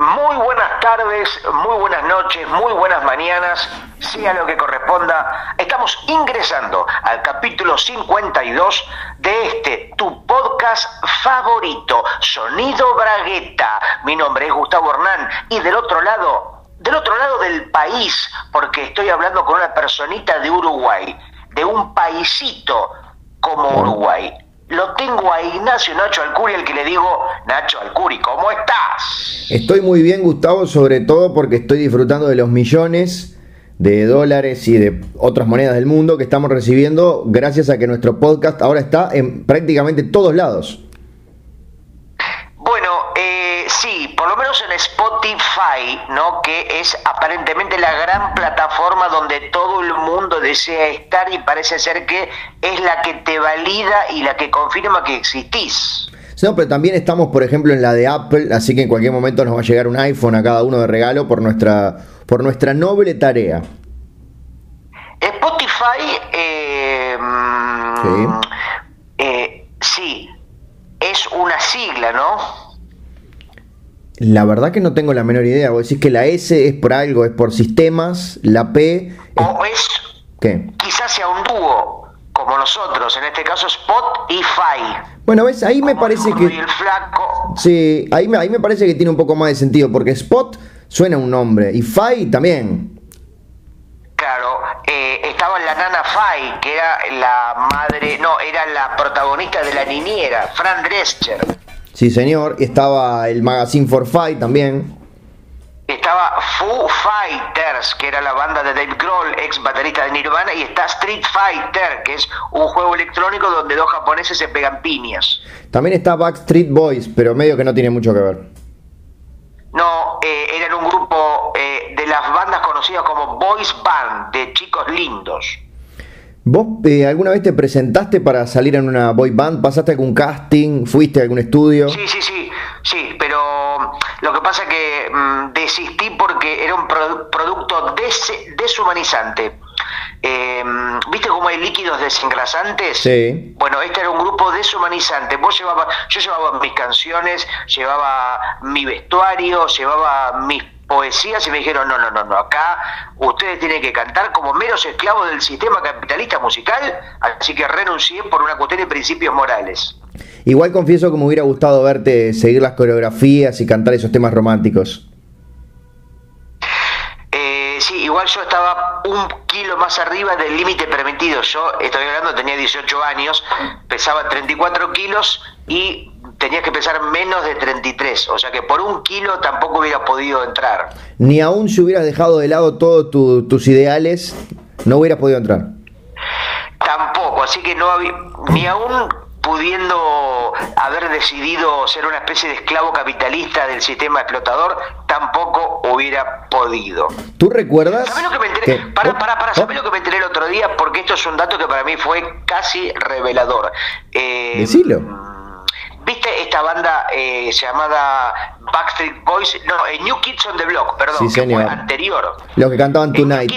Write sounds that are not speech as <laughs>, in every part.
Muy buenas tardes, muy buenas noches, muy buenas mañanas, sea lo que corresponda. Estamos ingresando al capítulo 52 de este, tu podcast favorito, Sonido Bragueta. Mi nombre es Gustavo Hernán y del otro lado, del otro lado del país, porque estoy hablando con una personita de Uruguay, de un paisito como Uruguay lo tengo a Ignacio Nacho Alcuri, el que le digo, Nacho Alcuri, ¿cómo estás? Estoy muy bien, Gustavo, sobre todo porque estoy disfrutando de los millones de dólares y de otras monedas del mundo que estamos recibiendo gracias a que nuestro podcast ahora está en prácticamente todos lados. Sí, por lo menos en Spotify, ¿no? Que es aparentemente la gran plataforma donde todo el mundo desea estar y parece ser que es la que te valida y la que confirma que existís. No, pero también estamos, por ejemplo, en la de Apple, así que en cualquier momento nos va a llegar un iPhone a cada uno de regalo por nuestra, por nuestra noble tarea. Spotify, eh, sí. Eh, sí, es una sigla, ¿no? La verdad que no tengo la menor idea. Vos decís que la S es por algo, es por sistemas, la P. O es. ¿Qué? Quizás sea un dúo, como nosotros, en este caso Spot y Fi. Bueno, ves, ahí me parece que. el flaco. Sí, ahí me, ahí me parece que tiene un poco más de sentido, porque Spot suena un nombre y Fi también. Claro, eh, estaba la nana Fay, que era la madre, no, era la protagonista de la niñera, Fran Drescher. Sí, señor. Estaba el Magazine for Fight también. Estaba Foo Fighters, que era la banda de Dave Grohl, ex baterista de Nirvana, y está Street Fighter, que es un juego electrónico donde dos japoneses se pegan piñas. También está Backstreet Boys, pero medio que no tiene mucho que ver. No, eh, eran un grupo eh, de las bandas conocidas como Boys Band, de chicos lindos. ¿Vos eh, alguna vez te presentaste para salir en una boy band? ¿Pasaste algún casting? ¿Fuiste a algún estudio? Sí, sí, sí, sí, pero lo que pasa es que mm, desistí porque era un producto deshumanizante. Eh, ¿Viste cómo hay líquidos desengrasantes? Sí. Bueno, este era un grupo deshumanizante. Vos llevaba, yo llevaba mis canciones, llevaba mi vestuario, llevaba mis poesías y me dijeron, no, no, no, no, acá ustedes tienen que cantar como meros esclavos del sistema capitalista musical, así que renuncié por una cuestión de principios morales. Igual confieso que me hubiera gustado verte seguir las coreografías y cantar esos temas románticos. Eh, sí, igual yo estaba un kilo más arriba del límite permitido. Yo, estoy hablando, tenía 18 años, pesaba 34 kilos y tenías que pesar menos de 33, o sea que por un kilo tampoco hubiera podido entrar. Ni aún si hubieras dejado de lado todos tus ideales, no hubieras podido entrar. Tampoco, así que no había, ni aún pudiendo haber decidido ser una especie de esclavo capitalista del sistema explotador, tampoco hubiera podido. ¿Tú recuerdas? ¿Sabes lo que me enteré? Para, para, para, ¿sabes lo que me enteré el otro día? Porque esto es un dato que para mí fue casi revelador. Eh, Decilo ¿Viste esta banda eh, llamada Backstreet Boys? No, eh, New Kids on the Block, perdón, que fue anterior. Los que cantaban Tonight.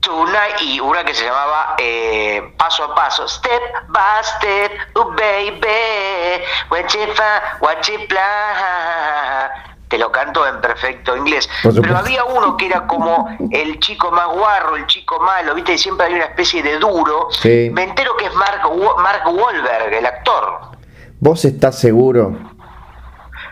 Tonight y una que se llamaba eh, Paso a Paso, Step by Step, oh baby, what you what you te lo canto en perfecto inglés. Pero había uno que era como el chico más guarro, el chico malo, ¿viste? Y siempre hay una especie de duro. Me entero que es Mark, Mark Wahlberg, el actor. ¿Vos estás seguro?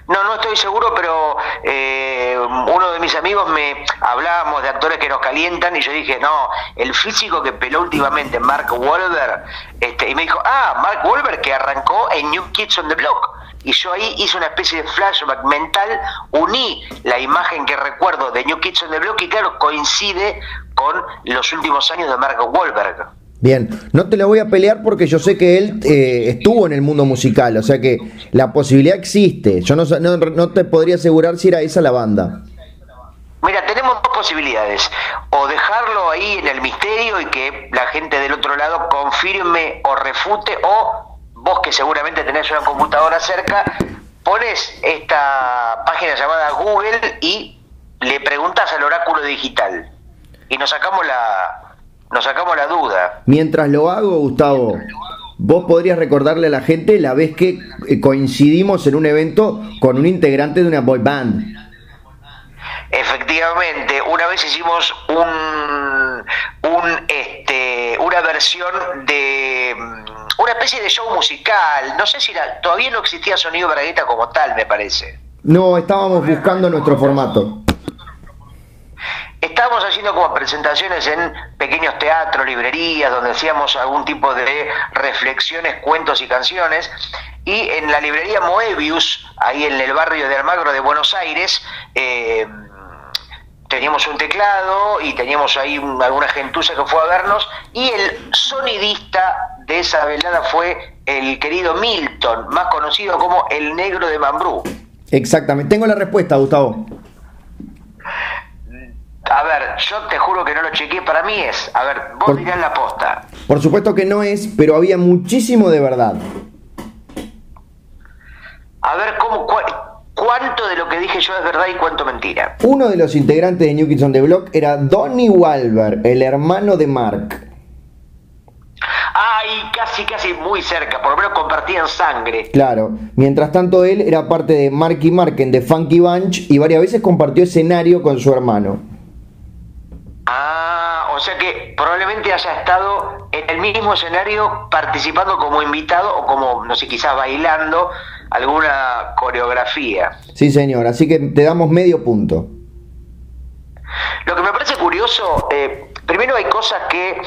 No, no estoy seguro, pero eh, uno de mis amigos me hablábamos de actores que nos calientan y yo dije, no, el físico que peló últimamente Mark Wahlberg, este, y me dijo, ah, Mark Wahlberg que arrancó en New Kids on the Block y yo ahí hice una especie de flashback mental, uní la imagen que recuerdo de New Kids on the Block y claro, coincide con los últimos años de Mark Wahlberg. Bien, no te lo voy a pelear porque yo sé que él eh, estuvo en el mundo musical, o sea que la posibilidad existe. Yo no, no, no te podría asegurar si era esa la banda. Mira, tenemos dos posibilidades. O dejarlo ahí en el misterio y que la gente del otro lado confirme o refute, o vos que seguramente tenés una computadora cerca, pones esta página llamada Google y le preguntas al oráculo digital. Y nos sacamos la, nos sacamos la duda. Mientras lo hago, Gustavo, vos podrías recordarle a la gente la vez que eh, coincidimos en un evento con un integrante de una boy band. Efectivamente, una vez hicimos un, un este, una versión de una especie de show musical. No sé si todavía no existía sonido bragueta como tal, me parece. No, estábamos buscando nuestro formato. Estábamos haciendo como presentaciones en pequeños teatros, librerías, donde hacíamos algún tipo de reflexiones, cuentos y canciones. Y en la librería Moebius, ahí en el barrio de Almagro de Buenos Aires, eh, teníamos un teclado y teníamos ahí alguna gentuza que fue a vernos y el sonidista de esa velada fue el querido Milton, más conocido como el negro de Mambrú. Exactamente, tengo la respuesta, Gustavo. A ver, yo te juro que no lo chequeé, para mí es, a ver, vos por, dirás la posta. Por supuesto que no es, pero había muchísimo de verdad. A ver, ¿cómo, ¿cuánto de lo que dije yo es verdad y cuánto mentira? Uno de los integrantes de New Kids on the Block era Donnie Walber, el hermano de Mark. Ay, casi, casi muy cerca, por lo menos compartían sangre. Claro, mientras tanto él era parte de Marky Mark en The Funky Bunch y varias veces compartió escenario con su hermano. Ah, o sea que probablemente haya estado en el mismo escenario participando como invitado o como, no sé, quizás bailando alguna coreografía. Sí, señor, así que te damos medio punto. Lo que me parece curioso, eh, primero hay cosas que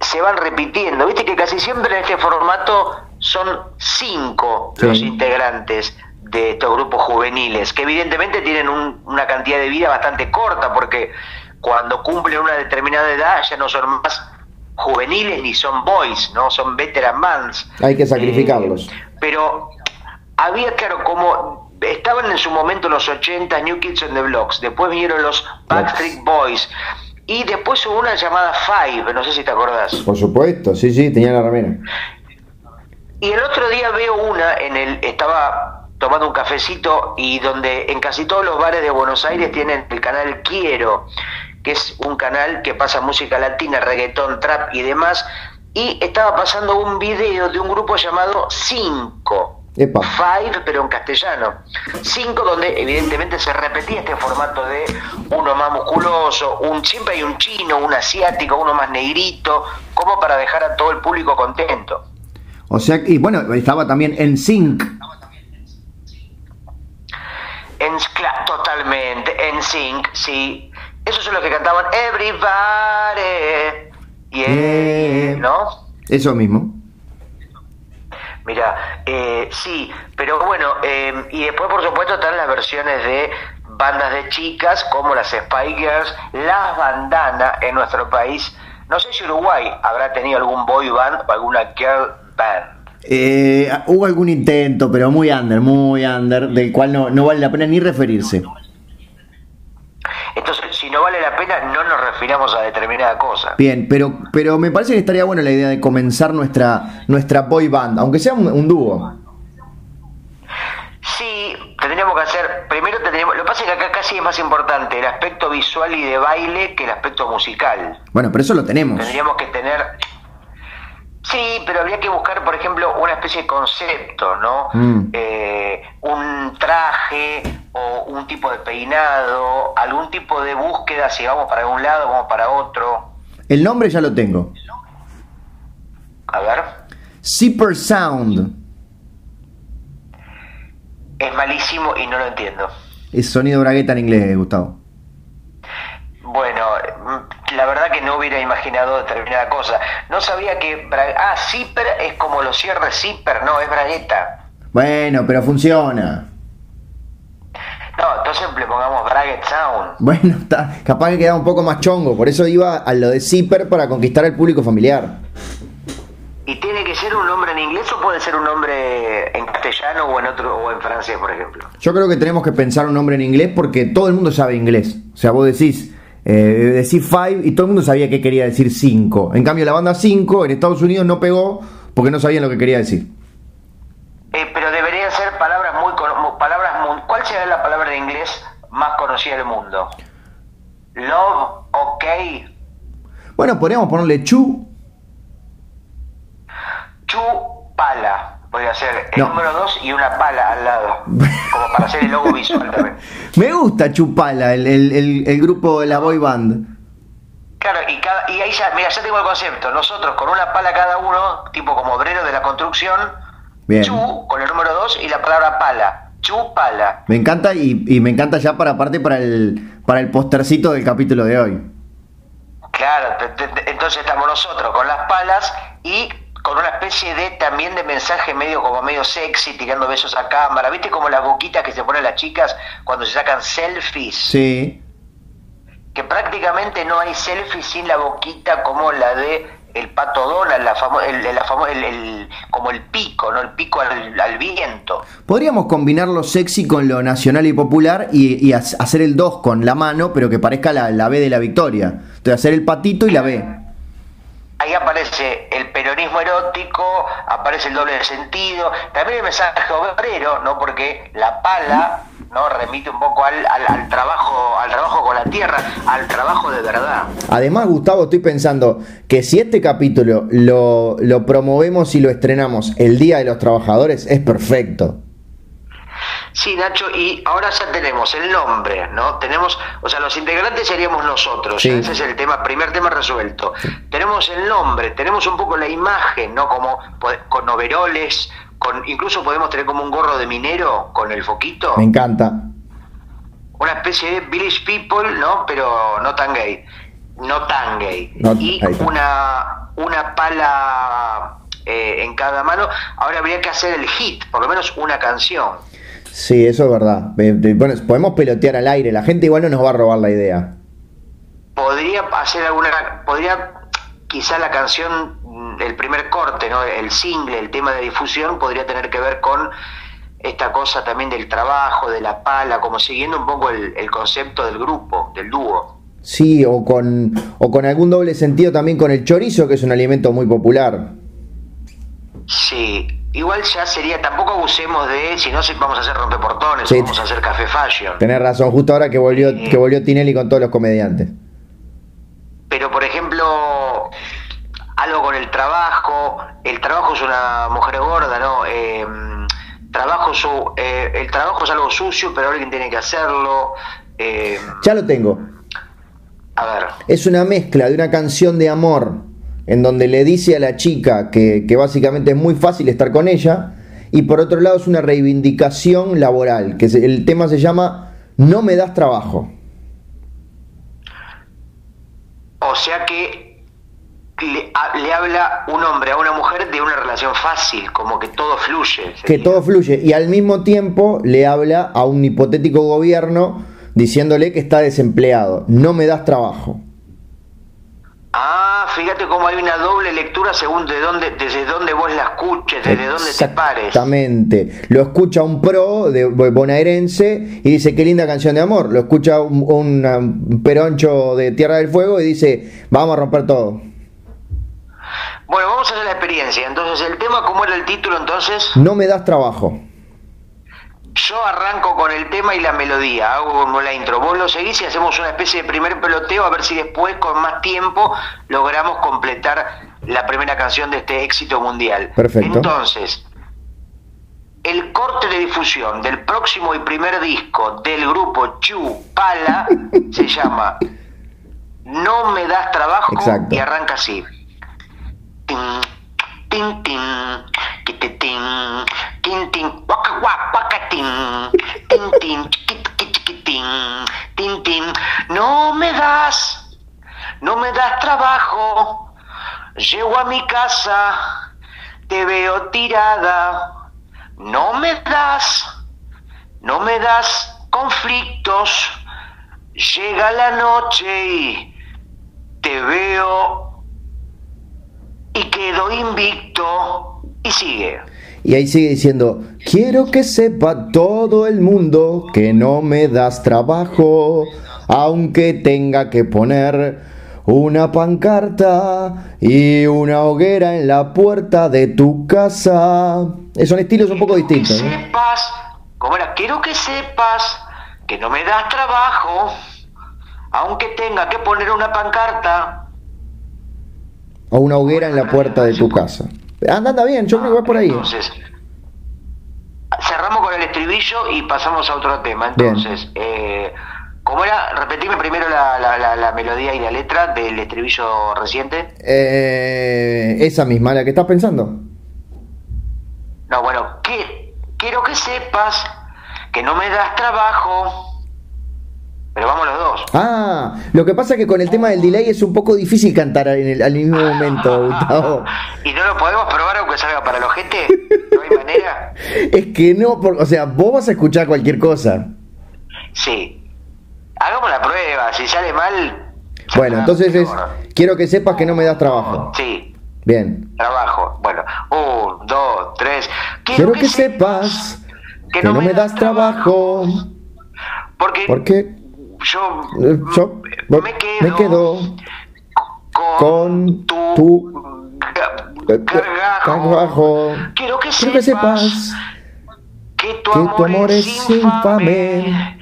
se van repitiendo, viste que casi siempre en este formato son cinco los integrantes de estos grupos juveniles, que evidentemente tienen una cantidad de vida bastante corta, porque cuando cumplen una determinada edad ya no son más juveniles ni son boys, ¿no? Son veteran mans. Hay que sacrificarlos. Eh, pero había, claro, como estaban en su momento los 80 New Kids on the Blocks, después vinieron los Backstreet Boys, y después hubo una llamada Five, no sé si te acordás. Por supuesto, sí, sí, tenía la ramera. Y el otro día veo una en el, estaba tomando un cafecito y donde en casi todos los bares de Buenos Aires tienen el canal Quiero, que es un canal que pasa música latina, reggaetón, trap y demás, y estaba pasando un video de un grupo llamado Cinco. Five, pero en castellano. Cinco, donde evidentemente se repetía este formato de uno más musculoso, un siempre hay un chino, un asiático, uno más negrito, como para dejar a todo el público contento. O sea, y bueno, estaba también en Sync, en, totalmente, en sync, sí. Esos son los que cantaban Everybody. Yeah, ¿No? Eso mismo. Mira, eh, sí, pero bueno, eh, y después por supuesto están las versiones de bandas de chicas como las Spy Girls, las Bandana en nuestro país. No sé si Uruguay habrá tenido algún boy band o alguna girl band. Eh, hubo algún intento, pero muy under, muy under, del cual no, no vale la pena ni referirse. Entonces, no vale la pena, no nos refiramos a determinada cosa. Bien, pero, pero me parece que estaría buena la idea de comenzar nuestra, nuestra boy band, aunque sea un, dúo. Sí, tendríamos que hacer, primero tendríamos, lo que pasa es que acá casi es más importante el aspecto visual y de baile que el aspecto musical. Bueno, pero eso lo tenemos. Tendríamos que tener, Sí, pero habría que buscar, por ejemplo, una especie de concepto, ¿no? Mm. Eh, un traje o un tipo de peinado, algún tipo de búsqueda, si vamos para un lado, vamos para otro. El nombre ya lo tengo. A ver. Zipper Sound. Es malísimo y no lo entiendo. Es sonido bragueta en inglés, Gustavo. Bueno, la verdad que no hubiera imaginado determinada cosa. No sabía que... Ah, zipper es como los cierres zipper, no, es bragueta. Bueno, pero funciona. No, entonces le pongamos Braguet Sound. Bueno, está, capaz que queda un poco más chongo, por eso iba a lo de zipper para conquistar al público familiar. ¿Y tiene que ser un nombre en inglés o puede ser un nombre en castellano o en otro o en francés, por ejemplo? Yo creo que tenemos que pensar un nombre en inglés porque todo el mundo sabe inglés. O sea, vos decís eh, decir five y todo el mundo sabía que quería decir 5. En cambio, la banda 5 en Estados Unidos no pegó porque no sabían lo que quería decir. Eh, pero deberían ser palabras muy, palabras ¿Cuál sería la palabra en inglés más conocida del mundo? Love, ok. Bueno, podríamos ponerle chu. pala. Podría ser el número 2 y una pala al lado. Como para hacer el logo visual también. <laughs> Me gusta Chupala, el, el, el, grupo de la boy band. Claro, y, cada, y ahí ya, mira, ya tengo el concepto. Nosotros con una pala cada uno, tipo como obrero de la construcción, Bien. Chu con el número 2 y la palabra pala. Chupala. Me encanta y, y, me encanta ya para aparte para el para el postercito del capítulo de hoy. Claro, entonces estamos nosotros con las palas y con una especie de también de mensaje medio como medio sexy, tirando besos a cámara. ¿Viste como las boquitas que se ponen las chicas cuando se sacan selfies? Sí. Que prácticamente no hay selfies sin la boquita como la de el pato Donald, la el, el, el, como el pico, ¿no? El pico al, viento. Podríamos combinar lo sexy con lo nacional y popular y, hacer el 2 con la mano, pero que parezca la, la B de la victoria. Entonces hacer el patito y la B ahí aparece el peronismo erótico, aparece el doble sentido, también el mensaje obrero, ¿no? Porque la pala no remite un poco al, al, trabajo al trabajo con la tierra al trabajo de verdad. Además Gustavo estoy pensando que si este capítulo lo, lo promovemos y lo estrenamos el día de los trabajadores es perfecto Sí, Nacho, y ahora ya tenemos el nombre, ¿no? Tenemos, o sea, los integrantes seríamos nosotros, ese es el tema, primer tema resuelto. Tenemos el nombre, tenemos un poco la imagen, ¿no? Como con overoles, con incluso podemos tener como un gorro de minero con el foquito. Me encanta. Una especie de village people, ¿no? Pero no tan gay. No tan gay. y una, una pala eh, en cada mano. Ahora habría que hacer el hit, por lo menos una canción. Sí, eso es verdad. Bueno, podemos pelotear al aire, la gente igual no nos va a robar la idea. Podría hacer alguna, podría quizá la canción, mm, el primer corte, ¿no? el single, el tema de difusión, podría tener que ver con esta cosa también del trabajo, de la pala, como siguiendo un poco el, el concepto del grupo, del dúo. Sí, o con, o con algún doble sentido también con el chorizo, que es un alimento muy popular. Sí, igual ya sería, tampoco abusemos de, si no vamos a hacer rompeportones, vamos a hacer café fashion. Tenés razón, justo ahora que volvió, que volvió Tinelli con todos los comediantes. Pero por ejemplo, algo con el trabajo, el trabajo es una mujer gorda, ¿no? Eh, trabajo su, eh, el trabajo es algo sucio, pero alguien tiene que hacerlo. Eh, ya lo tengo. A ver. Es una mezcla de una canción de amor en donde le dice a la chica que, básicamente es muy fácil estar con ella, y por otro lado es una reivindicación laboral, que el tema se llama No me das trabajo. O sea que le, habla un hombre a una mujer de una relación fácil, como que todo fluye. Que todo fluye, y al mismo tiempo le habla a un hipotético gobierno diciéndole que está desempleado, no me das trabajo. Ah, fíjate cómo hay una doble lectura según de dónde, desde dónde vos la escuches, desde dónde te pares. Exactamente. Lo escucha un pro de bonaerense y dice, qué linda canción de amor. Lo escucha un, peroncho de Tierra del Fuego y dice, vamos a romper todo. Bueno, vamos a hacer la experiencia. Entonces, el tema, ¿cómo era el título entonces? No me das trabajo. Yo arranco con el tema y la melodía, hago como la intro. Vos lo seguís y hacemos una especie de primer peloteo a ver si después, con más tiempo, logramos completar la primera canción de este éxito mundial. Perfecto. Entonces, el corte de difusión del próximo y primer disco del grupo Chu Pala <laughs> se llama No me das trabajo y arranca así. Tin, tin, tin, tin, waka waka tin, tin, tin, tin, tin, tin, no me das, no me das trabajo, llego a mi casa, te veo tirada, no me das, no me das conflictos, llega la noche y te veo y quedo invicto y sigue. Y ahí sigue diciendo, quiero que sepa todo el mundo que no me das trabajo, aunque tenga que poner una pancarta y una hoguera en la puerta de tu casa. Son estilos un poco distintos. Que sepas, como era, quiero que sepas que no me das trabajo, aunque tenga que poner una pancarta. O una hoguera en la puerta de tu casa. Anda, anda bien, yo creo que va por ahí. Entonces, cerramos con el estribillo y pasamos a otro tema. Entonces, eh, ¿cómo era? Repetime primero la, la, la, melodía y la letra del estribillo reciente. Eh, esa misma, la que estás pensando. No, bueno, que, quiero que sepas que no me das trabajo. Pero vamos los dos. Ah, lo que pasa es que con el tema del delay es un poco difícil cantar en el, al mismo momento, <laughs> Gustavo. ¿Y no lo podemos probar aunque salga para los gente? ¿No hay manera? <laughs> es que no, o sea, vos vas a escuchar cualquier cosa. Sí. Hagamos la prueba, si sale mal... Bueno, entonces es, quiero que sepas que no me das trabajo. Sí. Bien. Trabajo. Bueno, un, dos, tres. Quiero, que, sepas que, no, me das trabajo. Porque, porque yo, eh, me, quedo con, tu, cargajo. Quiero que, sepas, que tu, amor, es infame.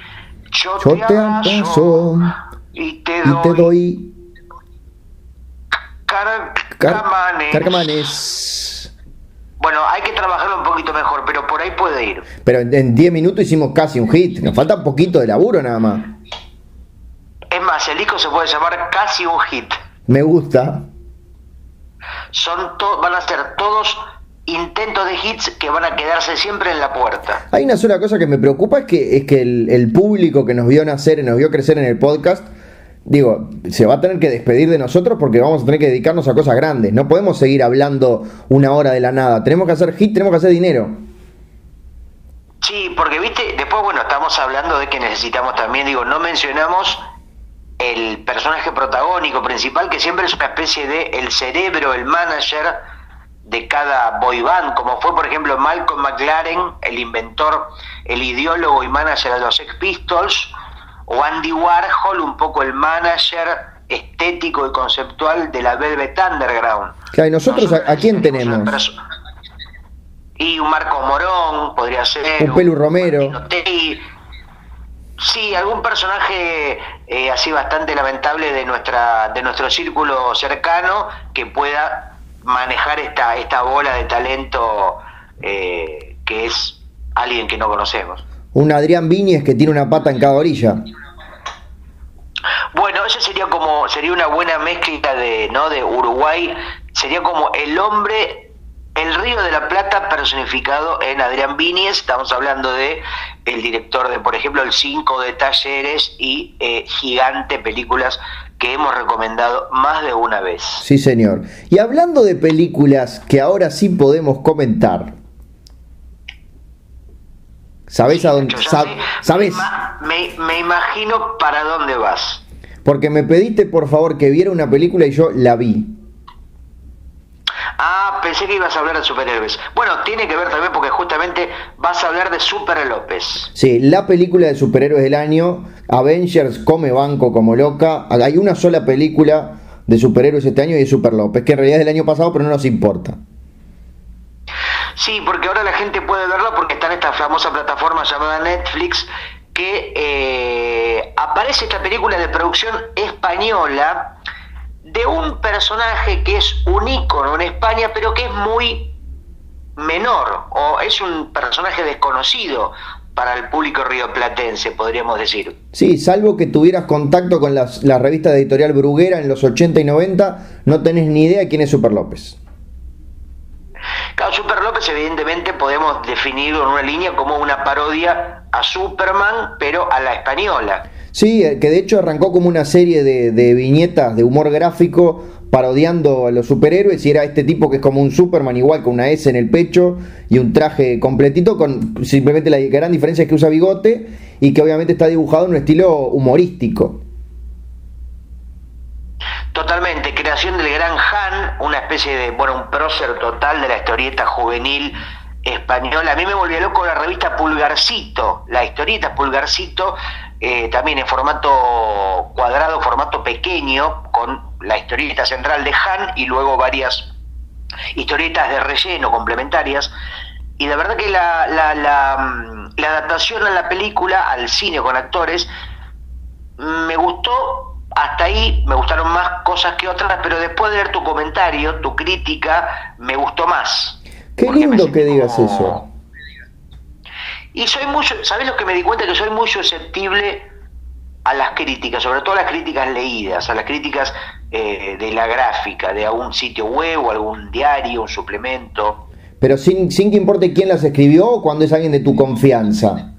Yo, te abrazo y te doy, y te doy carcamanes. Bueno, hay que trabajarlo un poquito mejor, pero por ahí puede ir. Pero en 10 minutos hicimos casi un hit. Nos falta un poquito de laburo nada más. Es más, el disco se puede llamar casi un hit. Me gusta. Son van a ser todos intentos de hits que van a quedarse siempre en la puerta. Hay una sola cosa que me preocupa es que es que el, el público que nos vio nacer y nos vio crecer en el podcast digo, se va a tener que despedir de nosotros porque vamos a tener que dedicarnos a cosas grandes. No podemos seguir hablando una hora de la nada. Tenemos que hacer hit, tenemos que hacer dinero. Sí, porque viste, después, bueno, estamos hablando de que necesitamos también, digo, no mencionamos el personaje protagónico principal, que siempre es una especie de el cerebro, el manager de cada boy band, como fue, por ejemplo, Malcolm McLaren, el inventor, el ideólogo y manager de los Sex Pistols, o Andy Warhol, un poco el manager estético y conceptual de la Velvet Underground. Claro, ¿y nosotros, a, quién tenemos? Y un Marco Morón podría ser. Un Pelu Romero. Sí, algún personaje eh, así bastante lamentable de nuestra de nuestro círculo cercano que pueda manejar esta esta bola de talento eh, que es alguien que no conocemos. Un Adrián Viñez que tiene una pata en cada orilla. Bueno, ese sería como sería una buena mezcla de no de Uruguay, sería como el hombre el Río de la Plata personificado en Adrián Vinies, estamos hablando de el director de, por ejemplo, El 5 de Talleres y eh, Gigante, películas que hemos recomendado más de una vez. Sí, señor. Y hablando de películas que ahora sí podemos comentar, ¿sabes a dónde? ¿Sabes? Me, me imagino para dónde vas. Porque me pediste por favor que viera una película y yo la vi. Ah, pensé que ibas a hablar de superhéroes. Bueno, tiene que ver también porque justamente vas a hablar de Super López. Sí, la película de superhéroes del año, Avengers come banco como loca. Hay una sola película de superhéroes este año y es Super López, que en realidad es del año pasado, pero no nos importa. Sí, porque ahora la gente puede verla porque está en esta famosa plataforma llamada Netflix que eh, aparece esta película de producción española de un personaje que es un ícono en España, pero que es muy menor, o es un personaje desconocido para el público rioplatense, podríamos decir. Sí, salvo que tuvieras contacto con las, la revista de editorial Bruguera en los 80 y 90, no tenés ni idea quién es Super López. Claro, Super López evidentemente podemos definirlo en una línea como una parodia a Superman, pero a la española. Sí, eh, que de hecho arrancó como una serie de, viñetas de humor gráfico parodiando a los superhéroes y era este tipo que es como un Superman igual con una S en el pecho y un traje completito con simplemente la gran diferencia es que usa bigote y que obviamente está dibujado en un estilo humorístico. Totalmente, creación del gran Han, una especie de, bueno, un prócer total de la historieta juvenil española. A mí me volvió loco la revista Pulgarcito, la historieta Pulgarcito, eh, también en formato cuadrado, formato pequeño, con la historieta central de Han y luego varias historietas de relleno complementarias. Y la verdad que la, la, la, mm, la adaptación a la película, al cine con actores, me gustó hasta ahí me gustaron más cosas que otras, pero después de ver tu comentario, tu crítica, me gustó más. Qué lindo que digas eso. Y soy mucho, ¿sabes lo que me di cuenta? Que soy muy susceptible a las críticas, sobre todo a las críticas leídas, a las críticas eh, de la gráfica, de algún sitio web o algún diario, un suplemento. Pero sin, sin que importe quién las escribió o cuando es alguien de tu confianza.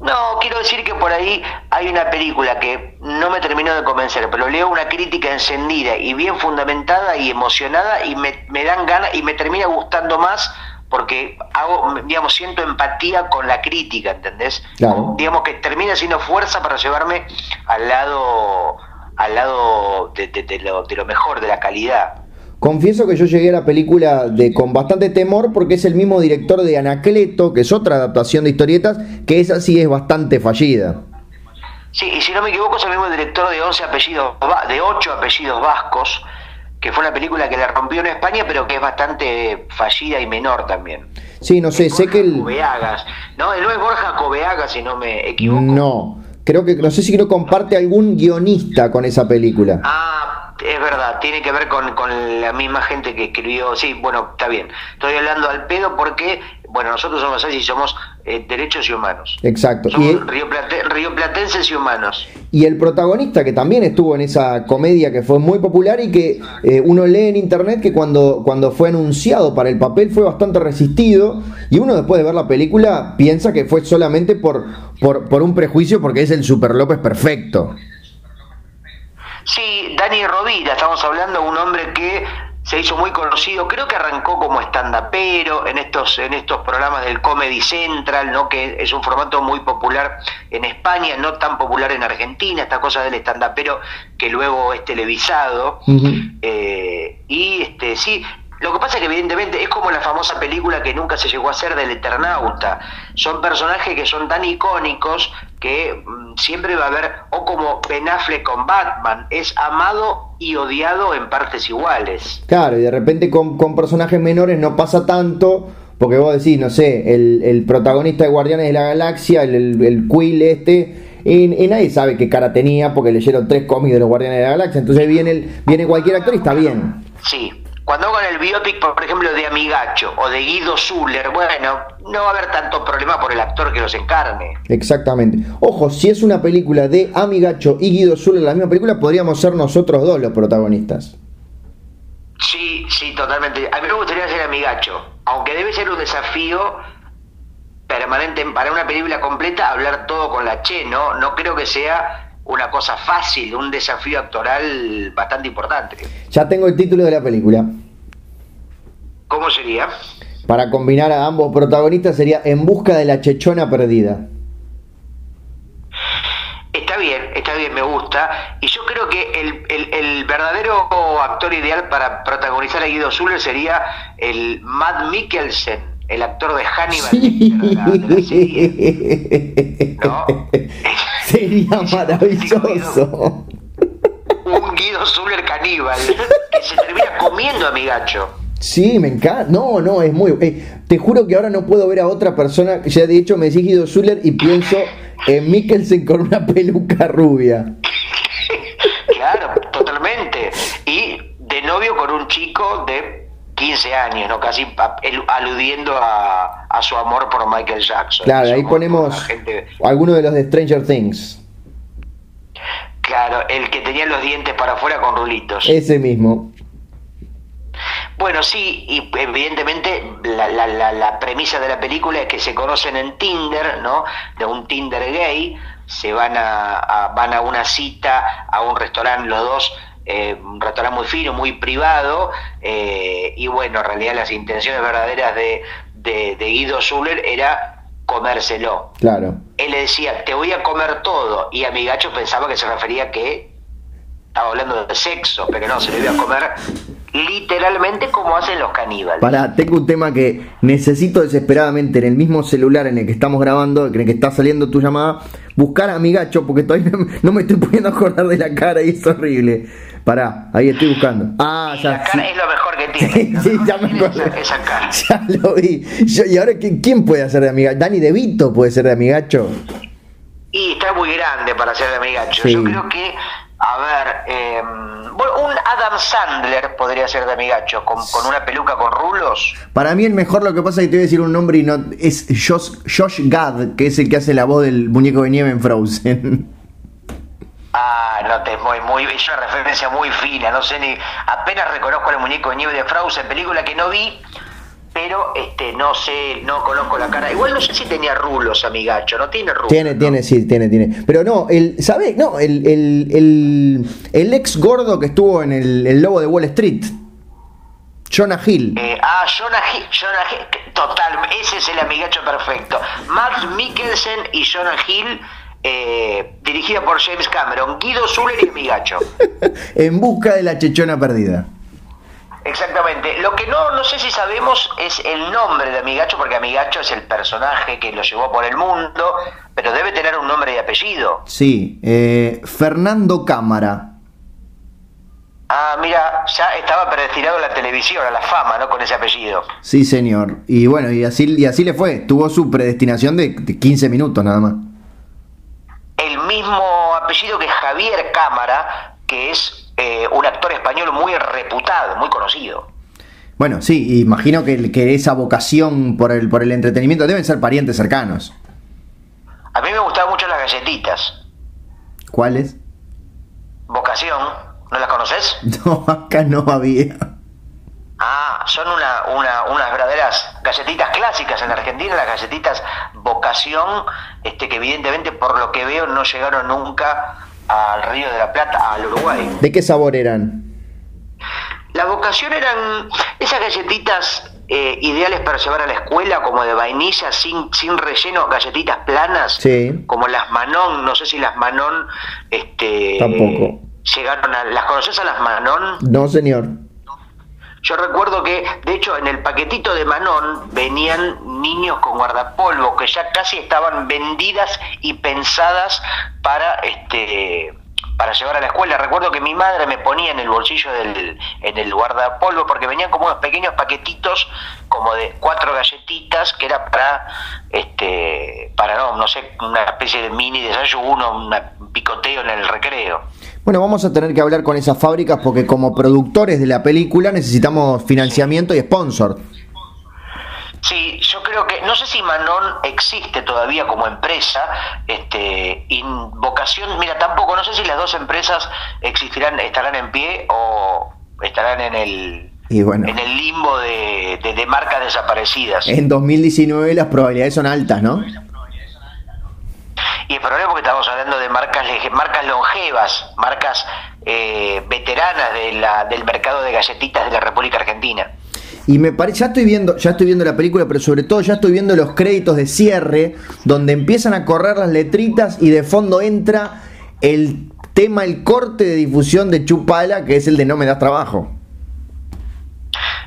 No, quiero decir que por ahí hay una película que no me terminó de convencer, pero leo una crítica encendida y bien fundamentada y emocionada y me, me dan ganas y me termina gustando más porque hago, digamos, siento empatía con la crítica, ¿entendés? Digamos que termina siendo fuerza para llevarme al lado, al lado de, de, lo, de lo mejor, de la calidad. Confieso que yo llegué a la película de con bastante temor porque es el mismo director de Anacleto, que es otra adaptación de historietas, que esa sí es bastante fallida. Sí, y si no me equivoco es el mismo director de 11 apellidos, de 8 apellidos vascos, que fue una película que la rompió en España, pero que es bastante fallida y menor también. Sí, no sé, sé que el... Cobeagas. No, no es Borja Cobeagas, si no me equivoco. No, creo que, no sé si lo comparte algún guionista con esa película. Ah, es verdad, tiene que ver con, con, la misma gente que escribió. Sí, bueno, está bien. Estoy hablando al pedo porque, bueno, nosotros somos así, somos eh, derechos y humanos. Exacto. Somos y río, rioplatenses y humanos. Y el protagonista que también estuvo en esa comedia que fue muy popular y que eh, uno lee en internet que cuando, cuando fue anunciado para el papel fue bastante resistido y uno después de ver la película piensa que fue solamente por, por, por un prejuicio porque es el Super López perfecto. Sí, Dani Rovira, estamos hablando de un hombre que se hizo muy conocido, creo que arrancó como stand-upero en estos, en estos programas del Comedy Central, ¿no? que es un formato muy popular en España, no tan popular en Argentina, esta cosa del stand-upero que luego es televisado. Eh, y este sí, lo que pasa es que evidentemente es como la famosa película que nunca se llegó a hacer del Eternauta. Son personajes que son tan icónicos que mm, siempre va a haber, o como Ben Affleck con Batman, es amado y odiado en partes iguales. Claro, y de repente con, personajes menores no pasa tanto, porque vos decís, no sé, el, protagonista de Guardianes de la Galaxia, el, el, Quill este, y, nadie sabe qué cara tenía porque leyeron tres cómics de los Guardianes de la Galaxia, entonces viene, el, viene cualquier actor y está bien. Sí, cuando hagan el biopic, por ejemplo, de Amigacho o de Guido Zuller, bueno, no va a haber tanto problema por el actor que los encarne. Exactamente. Ojo, si es una película de Amigacho y Guido Zuller, la misma película, podríamos ser nosotros dos los protagonistas. Sí, sí, totalmente. A mí me gustaría ser Amigacho, aunque debe ser un desafío permanente para una película completa hablar todo con la Che, ¿no? No creo que sea una cosa fácil, un desafío actoral bastante importante. Ya tengo el título de la película. ¿Cómo sería? Para combinar a ambos protagonistas sería En busca de la chechona perdida. Está bien, está bien, me gusta. Y yo creo que el, verdadero actor ideal para protagonizar a Guido Zuller sería el Matt Mikkelsen el actor de Hannibal <laughs> <laughs> Sería maravilloso. Un Guido Zuller caníbal que se termina comiendo a mi gacho. Sí, me encanta. No, no, es muy. Eh, te juro que ahora no puedo ver a otra persona. Ya de hecho me decís Guido Zuller y pienso en Mikkelsen con una peluca rubia. <laughs> claro, totalmente. Y de novio con un chico de 15 años, ¿no? Casi aludiendo a, su amor por Michael Jackson. Claro, ahí ponemos alguno de los de Stranger Things. Claro, el que tenía los dientes para afuera con rulitos. Ese mismo. Bueno, sí, y evidentemente la, la, la, premisa de la película es que se conocen en Tinder, ¿no? De un Tinder gay, se van a van a una cita a un restaurante los dos eh, un restaurante muy fino, muy privado, eh, y bueno, en realidad las intenciones verdaderas de, de, Guido Zuller era comérselo. Claro. Él le decía, te voy a comer todo, y a mi gacho pensaba que se refería a que estaba hablando de sexo, pero no, se le iba a comer literalmente como hacen los caníbales. Para, tengo un tema que necesito desesperadamente en el mismo celular en el que estamos grabando, en el que está saliendo tu llamada, buscar a mi gacho, porque todavía <laughs> no, me estoy pudiendo acordar de la cara y es horrible. Pará, ahí estoy buscando. Ah, ya. Es lo mejor que tiene. <laughs> sí, ya me acuerdo. Esa, cara. <laughs> Ya lo vi. y ahora, ¿quién puede hacer de amigacho? Dani De Vito puede ser de amigacho. Y está muy grande para ser de amigacho. Yo creo que A ver, eh, bueno, un Adam Sandler podría ser de amigacho, con, con, una peluca con rulos. Para mí el mejor lo que pasa es que te voy a decir un nombre y no es Josh, Josh Gad, que es el que hace la voz del muñeco de nieve en Frozen. <laughs> Ah, no te muy, muy, es una referencia muy fina, no sé ni, apenas reconozco el muñeco de nieve de Frozen, película que no vi, pero este no sé, no conozco la cara. Igual no sé si tenía rulos, amigacho, no tiene rulos. Tiene, ¿no? tiene, sí, tiene, tiene. Pero no, el, ¿sabes? No, el, el, el, el, ex gordo que estuvo en el, el Lobo de Wall Street. Jonah Hill. Eh, ah, Jonah Hill, Jonah Hill, total, ese es el amigacho perfecto. Max Mikkelsen y Jonah Hill, eh, dirigida por James Cameron, Guido Zuller y amigacho. <laughs> en busca de la chechona perdida. Exactamente. Lo que no, no sé si sabemos es el nombre de Amigacho, porque Amigacho es el personaje que lo llevó por el mundo, pero debe tener un nombre y apellido. Sí, eh, Fernando Cámara. Ah, mira, ya estaba predestinado a la televisión, a la fama, ¿no? Con ese apellido. Sí, señor. Y bueno, y así, y así le fue. Tuvo su predestinación de, de 15 minutos nada más. El mismo apellido que Javier Cámara, que es eh, un actor español muy reputado, muy conocido. Bueno, sí, imagino que, que, esa vocación por el, por el entretenimiento deben ser parientes cercanos. A mí me gustaban mucho las galletitas. ¿Cuáles? Vocación, ¿no las conoces? <laughs> No, acá no había. Ah, son una, una, unas verdaderas galletitas clásicas en Argentina, las galletitas Vocación, este, que evidentemente por lo que veo no llegaron nunca al Río de la Plata, al Uruguay. ¿De qué sabor eran? La vocación eran esas galletitas eh, ideales para llevar a la escuela, como de vainilla, sin, sin relleno, galletitas planas, sí. como las Manon, no sé si las Manon este, Tampoco. llegaron a... ¿Las conoces a las Manon? No, señor. Yo recuerdo que, de hecho, en el paquetito de Manon venían niños con guardapolvo que ya casi estaban vendidas y pensadas para este para llevar a la escuela. Recuerdo que mi madre me ponía en el bolsillo del en el guardapolvo porque venían como unos pequeños paquetitos como de cuatro galletitas que era para este para no no sé una especie de mini desayuno, un picoteo en el recreo. Bueno, vamos a tener que hablar con esas fábricas porque como productores de la película necesitamos financiamiento y sponsor. Sí, yo creo que, no sé si Manon existe todavía como empresa, este, Invocación, mira, tampoco, no sé si las dos empresas existirán, estarán en pie o estarán en el, y bueno, en el limbo de, de, de marcas desaparecidas. En 2019 las probabilidades son altas, ¿no? Y el problema es porque estamos hablando de marcas marcas longevas, marcas eh, veteranas de la, del mercado de galletitas de la República Argentina. Y me parece, ya estoy viendo, ya estoy viendo la película, pero sobre todo ya estoy viendo los créditos de cierre, donde empiezan a correr las letritas y de fondo entra el tema, el corte de difusión de Chupala, que es el de No me das trabajo.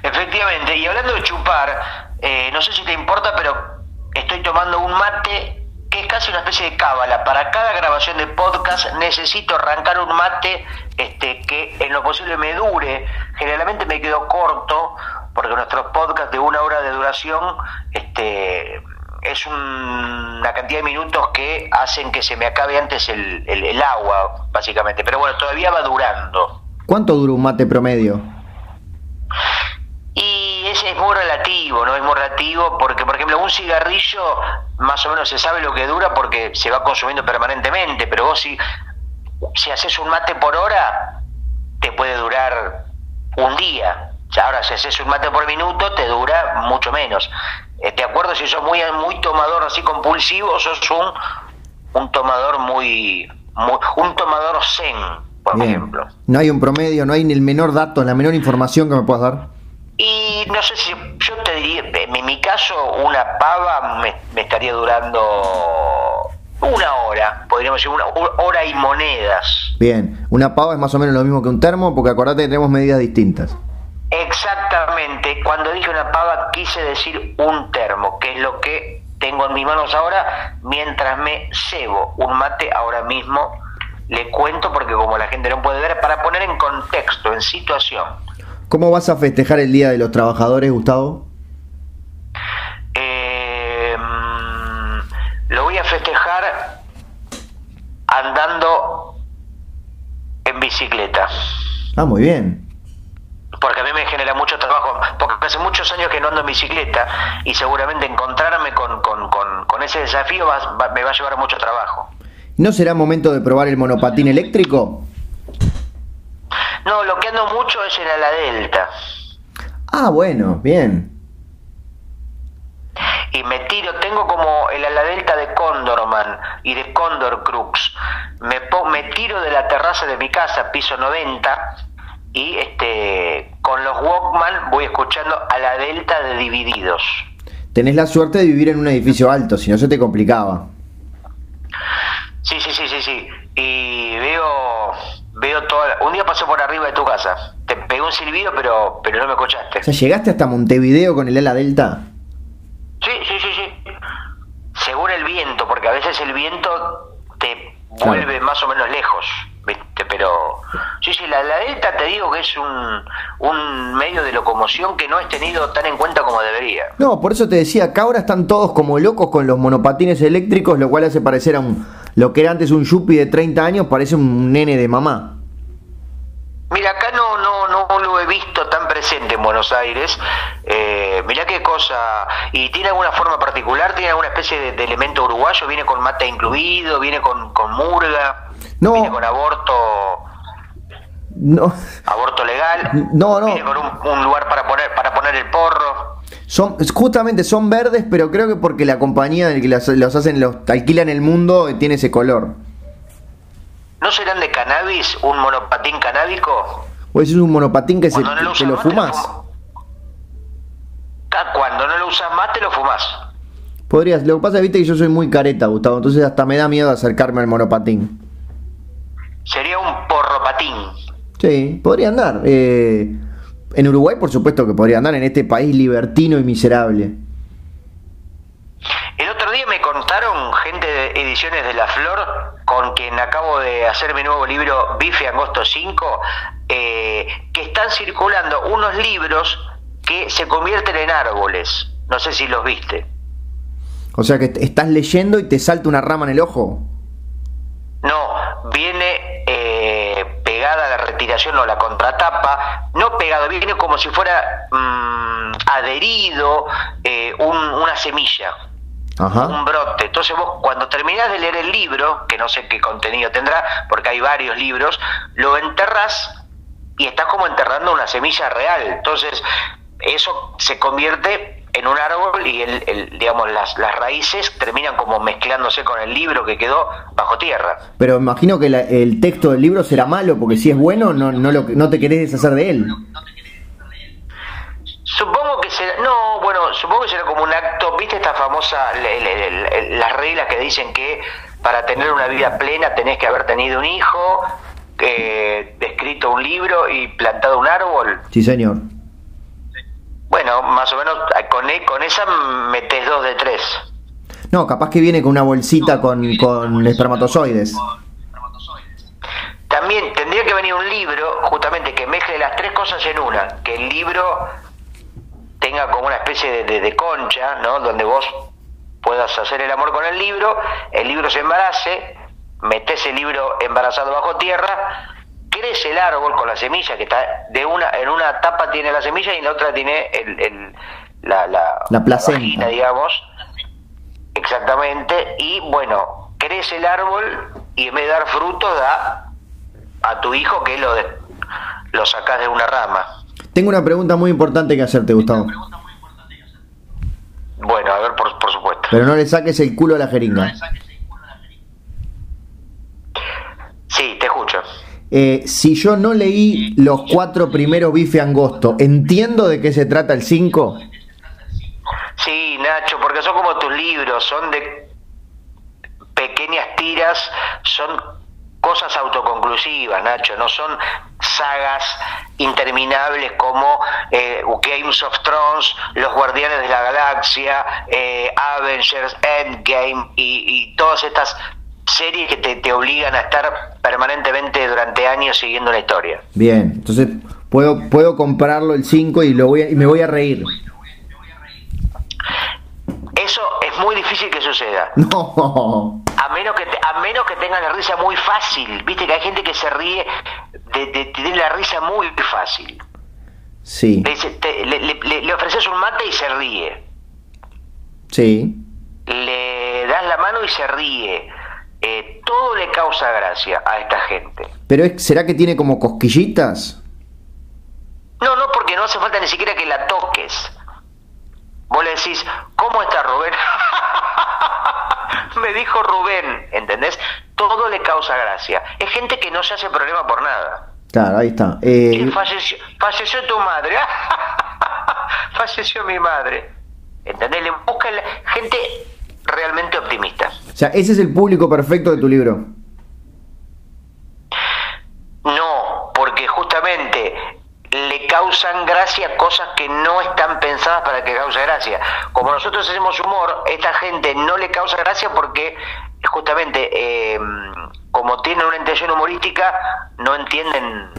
Efectivamente, y hablando de chupar, eh, no sé si te importa, pero estoy tomando un mate es casi una especie de cábala. Para cada grabación de podcast necesito arrancar un mate este, que en lo posible me dure. Generalmente me quedo corto porque nuestros podcasts de una hora de duración este, es un, una cantidad de minutos que hacen que se me acabe antes el, el agua, básicamente. Pero bueno, todavía va durando. ¿Cuánto dura un mate promedio? Y ese es muy relativo, ¿no? Es muy relativo porque, por ejemplo, un cigarrillo más o menos se sabe lo que dura porque se va consumiendo permanentemente, pero vos si, si haces un mate por hora, te puede durar un día. Ahora, si haces un mate por minuto, te dura mucho menos. Eh, ¿De acuerdo? Si sos muy, muy tomador así compulsivo, sos un, un tomador muy, muy... un tomador zen, por Bien. ejemplo. No hay un promedio, no hay ni el menor dato, la menor información que me puedas dar. Y no sé si yo te diría, en mi caso, una pava me, me estaría durando una hora, podríamos decir, una hora y monedas. Bien, una pava es más o menos lo mismo que un termo, porque acordate que tenemos medidas distintas. Exactamente, cuando dije una pava quise decir un termo, que es lo que tengo en mis manos ahora, mientras me cebo un mate ahora mismo, le cuento porque como la gente no puede ver, para poner en contexto, en situación. ¿Cómo vas a festejar el Día de los Trabajadores, Gustavo? Eh, lo voy a festejar andando en bicicleta. Ah, muy bien. Porque a mí me genera mucho trabajo, porque hace muchos años que no ando en bicicleta y seguramente encontrarme con, con, con, ese desafío me va a llevar mucho trabajo. ¿No será momento de probar el monopatín eléctrico? No, lo que ando mucho es en la Delta. Ah, bueno, bien. Y me tiro, tengo como el ala delta de Condorman y de Condor Crux. Me, me tiro de la terraza de mi casa, piso 90, y este con los Walkman voy escuchando a la delta de Divididos. Tenés la suerte de vivir en un edificio alto, si no se te complicaba. Sí, sí, sí, sí, sí. Y veo veo toda un día pasé por arriba de tu casa. Te pegué un silbido, pero pero no me escuchaste. O sea, llegaste hasta Montevideo con el ala delta. Sí, sí, sí, sí. Según el viento, porque a veces el viento te vuelve más o menos lejos, ¿viste? Pero sí, sí, la, la, Delta te digo que es un, un medio de locomoción que no es tenido tan en cuenta como debería. No, por eso te decía, acá ahora están todos como locos con los monopatines eléctricos, lo cual hace parecer a un, lo que era antes un yuppie de 30 años, parece un nene de mamá. Mira, acá no, no, no lo he visto tan presente en Buenos Aires. Eh, mira qué cosa. ¿Y tiene alguna forma particular? ¿Tiene alguna especie de, elemento uruguayo? ¿Viene con mate incluido? ¿Viene con, con murga? No. ¿Viene con aborto? No. ¿Aborto legal? No, no. ¿Viene con un, lugar para poner, para poner el porro? Son, justamente son verdes, pero creo que porque la compañía que los, los hacen, los alquilan el mundo, tiene ese color. ¿No serán de cannabis un monopatín canábico? ¿O es un monopatín que, se, lo, te lo fumas? Cuando no lo usas más, te lo fumas. Podrías, lo que pasa, viste que yo soy muy careta, Gustavo, entonces hasta me da miedo acercarme al monopatín. Sería un porropatín. Sí, podría andar. Eh, en Uruguay, por supuesto que podría andar, en este país libertino y miserable. El otro día me contaron gente de Ediciones de la Flor, con quien acabo de hacer mi nuevo libro Bife Agosto 5, eh, que están circulando unos libros que se convierten en árboles. No sé si los viste. O sea que estás leyendo y te salta una rama en el ojo. No, viene eh, pegada la retiración o la contratapa, no pegado, viene como si fuera mm, adherido eh, una semilla un brote. Entonces vos cuando terminás de leer el libro, que no sé qué contenido tendrá, porque hay varios libros, lo enterrás y estás como enterrando una semilla real. Entonces eso se convierte en un árbol y el, digamos las, las raíces terminan como mezclándose con el libro que quedó bajo tierra. Pero imagino que el texto del libro será malo, porque si es bueno no, no, lo, no te querés deshacer de él. Supongo que será, no, bueno, supongo que será como un acto, viste esta famosa, las reglas que dicen que para tener una vida plena tenés que haber tenido un hijo, eh, escrito un libro y plantado un árbol. Sí, señor. Bueno, más o menos con, e, con esa metes dos de tres. No, capaz que viene con una bolsita con, con espermatozoides. También tendría que venir un libro, justamente, que mezcle las tres cosas en una. Que el libro tenga como una especie de, concha, ¿no? Donde vos puedas hacer el amor con el libro, el libro se embarace, metes el libro embarazado bajo tierra, crece el árbol con la semilla que está de una en una tapa tiene la semilla y en la otra tiene el, la, la, la placenta, digamos. Exactamente, y bueno, crece el árbol y en vez de dar frutos da a tu hijo que lo, de, lo sacas de una rama. Tengo una pregunta muy importante que hacerte, Gustavo. Bueno, a ver, por, supuesto. Pero no le saques el culo a la jeringa. Sí, te escucho. Eh, si yo no leí los cuatro primeros bife angosto, ¿entiendo de qué se trata el cinco? Sí, Nacho, porque son como tus libros, son de pequeñas tiras, son cosas autoconclusivas, Nacho, no son sagas interminables como eh, Games of Thrones, Los Guardianes de la Galaxia, eh, Avengers, Endgame y, todas estas series que te, obligan a estar permanentemente durante años siguiendo una historia. Bien, entonces puedo, puedo comprarlo el 5 y, lo voy y me voy a reír. Eso es muy difícil que suceda. <laughs> No. A menos que, a menos que tengan la risa muy fácil. Viste que hay gente que se ríe de, de tener la risa muy fácil. Sí. Le, ofreces un mate y se ríe. Sí. Le das la mano y se ríe. Eh, todo le causa gracia a esta gente. Pero ¿será que tiene como cosquillitas? No, no, porque no hace falta ni siquiera que la toques. Vos le decís, ¿cómo está Rubén? <laughs> Me dijo Rubén, ¿entendés? Todo le causa gracia. Es gente que no se hace problema por nada. Claro, ahí está. Eh... Falleció, falleció tu madre. <laughs> falleció mi madre. ¿Entendés? Le buscan gente realmente optimista. O sea, ese es el público perfecto de tu libro. No, porque justamente le causan gracia cosas que no están pensadas para que cause gracia. Como nosotros hacemos humor, esta gente no le causa gracia porque justamente eh, como tienen una intención humorística, no entienden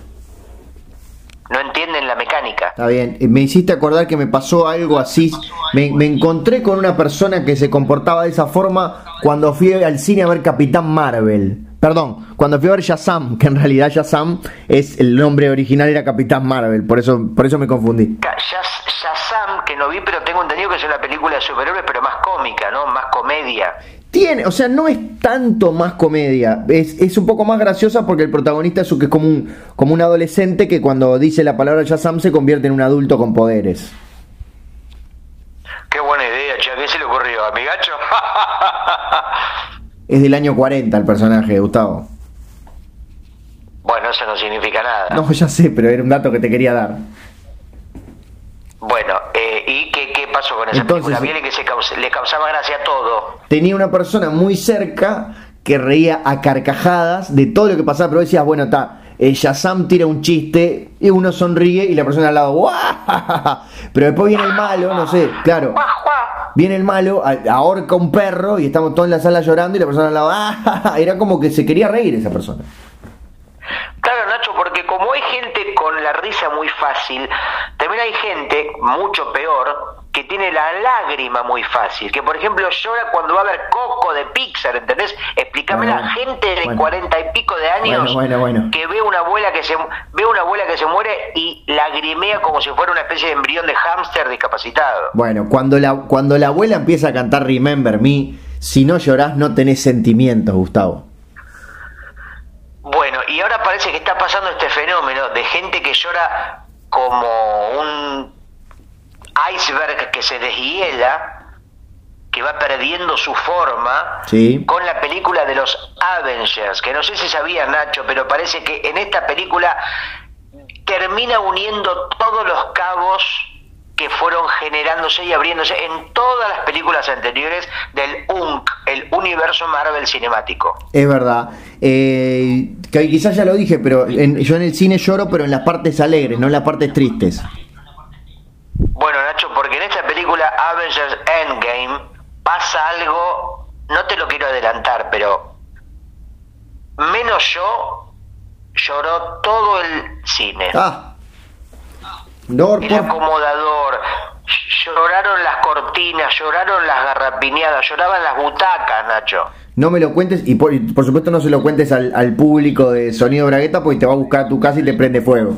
no entienden la mecánica. Está bien, me hiciste acordar que me pasó algo así. Me, me, encontré con una persona que se comportaba de esa forma cuando fui al cine a ver Capitán Marvel. Perdón, cuando fui a ver Shazam, que en realidad Shazam es el nombre original era Capitán Marvel, por eso, por eso me confundí. Shazam, que no vi, pero tengo entendido que es una película de superhéroes, pero más cómica, ¿no? Más comedia. Tiene, o sea, no es tanto más comedia, es, es un poco más graciosa porque el protagonista es, que es como un, como un adolescente que cuando dice la palabra Shazam se convierte en un adulto con poderes. Qué buena idea, che, ¿qué se le ocurrió? ¿A mi gacho? <laughs> Es del año 40 el personaje, Gustavo. Bueno, eso no significa nada. No, ya sé, pero era un dato que te quería dar. Bueno, eh, ¿y qué, pasó con esa Entonces, película? Viene que le causaba gracia a todo. Tenía una persona muy cerca que reía a carcajadas de todo lo que pasaba, pero decías, bueno, está, el Shazam tira un chiste y uno sonríe y la persona al lado, <laughs> Pero después viene el malo, no sé, claro viene el malo, ahorca un perro y estamos todos en la sala llorando y la persona al lado, <laughs> ¡ah! era como que se quería reír esa persona. Claro, Nacho, porque como hay gente con la risa muy fácil, también hay gente, mucho peor, que tiene la lágrima muy fácil, que por ejemplo llora cuando va a ver Coco de Pixar, ¿entendés? Explícame la gente de cuarenta y pico de años que ve una abuela que se ve una abuela que se muere y lagrimea como si fuera una especie de embrión de hámster discapacitado. Bueno, cuando la cuando la abuela empieza a cantar Remember Me, si no llorás no tenés sentimientos, Gustavo. Bueno, y ahora parece que está pasando este fenómeno de gente que llora como un iceberg que se deshiela, que va perdiendo su forma, con la película de los Avengers, que no sé si sabía Nacho, pero parece que en esta película termina uniendo todos los cabos que fueron generándose y abriéndose en todas las películas anteriores del UNC, el universo Marvel cinemático. Es verdad. Eh, que quizás ya lo dije, pero yo en el cine lloro, pero en las partes alegres, no en las partes tristes. Bueno, Nacho, porque en esta película Avengers Endgame pasa algo, no te lo quiero adelantar, pero menos yo lloró todo el cine. Ah. El acomodador, lloraron las cortinas, lloraron las garrapiñadas, lloraban las butacas, Nacho. No me lo cuentes y por, por supuesto no se lo cuentes al, al, público de Sonido Bragueta porque te va a buscar a tu casa y te prende fuego.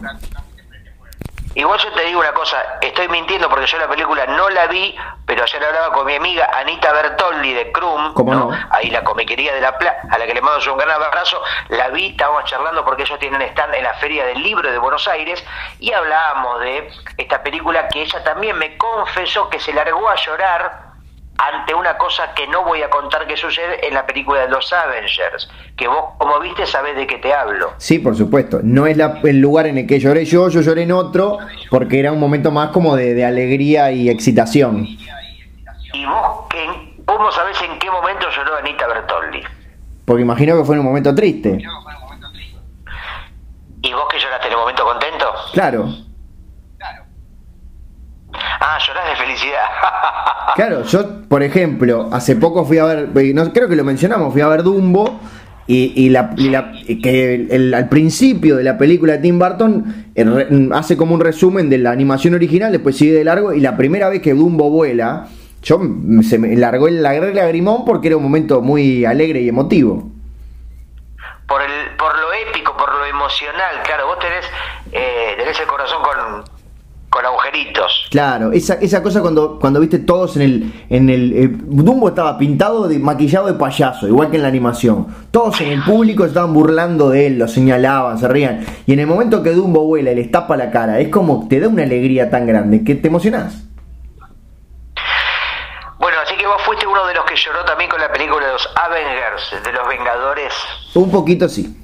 Igual yo te digo una cosa, estoy mintiendo porque yo la película no la vi, pero ayer hablaba con mi amiga Anita Bertoldi de Crum, ¿no? ahí la comiquería de la Plata, a la que le mando un gran abrazo, la vi, estábamos charlando porque ellos tienen stand en la Feria del Libro de Buenos Aires y hablábamos de esta película que ella también me confesó que se largó a llorar ante una cosa que no voy a contar que sucede en la película de los Avengers, que vos como viste sabés de qué te hablo. Sí, por supuesto. No es el lugar en el que lloré yo, yo lloré en otro, porque era un momento más como de, alegría y excitación. ¿Y vos cómo sabés en qué momento lloró Anita Bertoldi? Porque imagino que fue en un momento triste. ¿Y vos que lloraste en un momento contento? Claro. Ah, llorás de felicidad. <laughs> claro, yo, por ejemplo, hace poco fui a ver, eh, no, creo que lo mencionamos, fui a ver Dumbo. Y, la, que al principio de la película de Tim Burton hace como un resumen de la animación original, después sigue de largo y la primera vez que Dumbo vuela, yo se me largó el, el lagrimón porque era un momento muy alegre y emotivo. Por, el, por lo épico, por lo emocional, claro, vos tenés, eh, tenés el corazón con, con agujeritos. Claro, esa, esa cosa cuando, cuando viste todos en el. En el eh, Dumbo estaba pintado de maquillado de payaso, igual que en la animación. Todos en el público estaban burlando de él, lo señalaban, se rían. Y en el momento que Dumbo vuela y les tapa la cara, es como te da una alegría tan grande que te emocionás. Bueno, así que vos fuiste uno de los que lloró también con la película de los Avengers, de los Vengadores. Un poquito sí.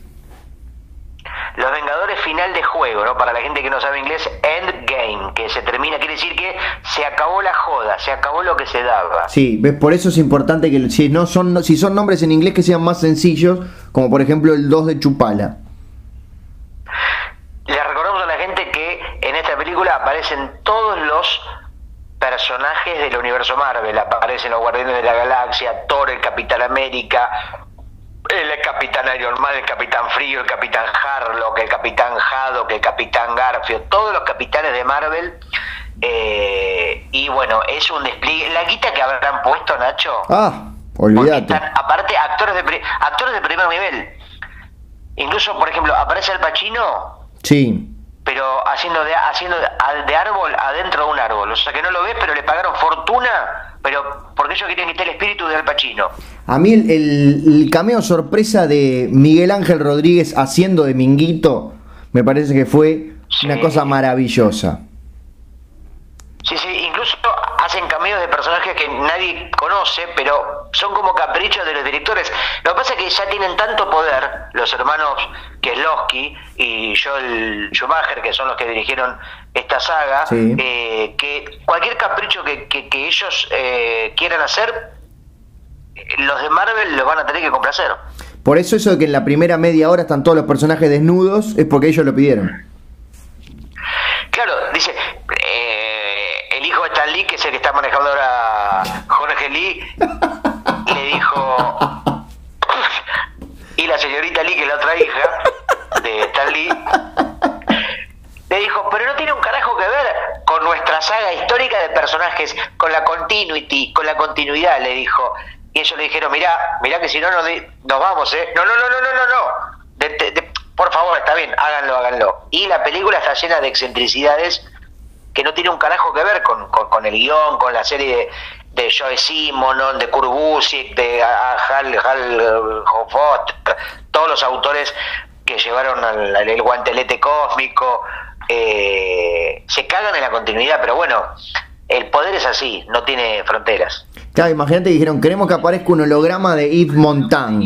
Los Vengadores final de juego, ¿no? Para la gente que no sabe inglés, Endgame, que se termina, quiere decir que se acabó la joda, se acabó lo que se daba. Sí, ves, por eso es importante que si no son si son nombres en inglés que sean más sencillos, como por ejemplo el 2 de Chupala. Le recordamos a la gente que en esta película aparecen todos los personajes del universo Marvel. Aparecen los Guardianes de la Galaxia, Thor, el Capitán América, el Capitán Iron Man, el Capitán Frío, el Capitán Harlock, el Capitán Haddock, el Capitán Garfio, todos los capitanes de Marvel. Eh, y bueno, es un despliegue. La guita que habrán puesto, Nacho. Ah, olvídate. aparte, actores de, actores de primer nivel. Incluso, por ejemplo, aparece el Pacino. Sí pero haciendo de, haciendo de, árbol adentro de un árbol. O sea que no lo ves, pero le pagaron fortuna, pero porque ellos querían quitar el espíritu de Al Pacino. A mí el, cameo sorpresa de Miguel Ángel Rodríguez haciendo de Minguito me parece que fue una cosa maravillosa. Sí, sí, incluso hacen cameos de personajes que nadie conoce, pero son como caprichos de los directores. Lo que pasa es que ya tienen tanto poder los hermanos Kieslowski y Joel Schumacher, que son los que dirigieron esta saga, eh, que cualquier capricho que, que, ellos eh, quieran hacer, los de Marvel los van a tener que complacer. Por eso eso de que en la primera media hora están todos los personajes desnudos es porque ellos lo pidieron. Claro, dice, el hijo de Stan Lee, que es el que está manejando ahora Jorge Lee, <laughs> le dijo, y la señorita Lee, que es la otra hija de Stan Lee, le dijo, pero no tiene un carajo que ver con nuestra saga histórica de personajes, con la continuity, con la continuidad, le dijo. Y ellos le dijeron, mirá, mirá que si no nos, nos vamos, ¿eh? No, no, no, no, no, no, no. por favor, está bien, háganlo, háganlo. Y la película está llena de excentricidades que no tiene un carajo que ver con, con, el guion, con la serie de, de Joe Simon, de Kurt de Hal, Hal todos los autores que llevaron al, el guantelete cósmico, eh, se cagan en la continuidad, pero bueno, el poder es así, no tiene fronteras. Claro, imagínate dijeron, queremos que aparezca un holograma de Yves Montand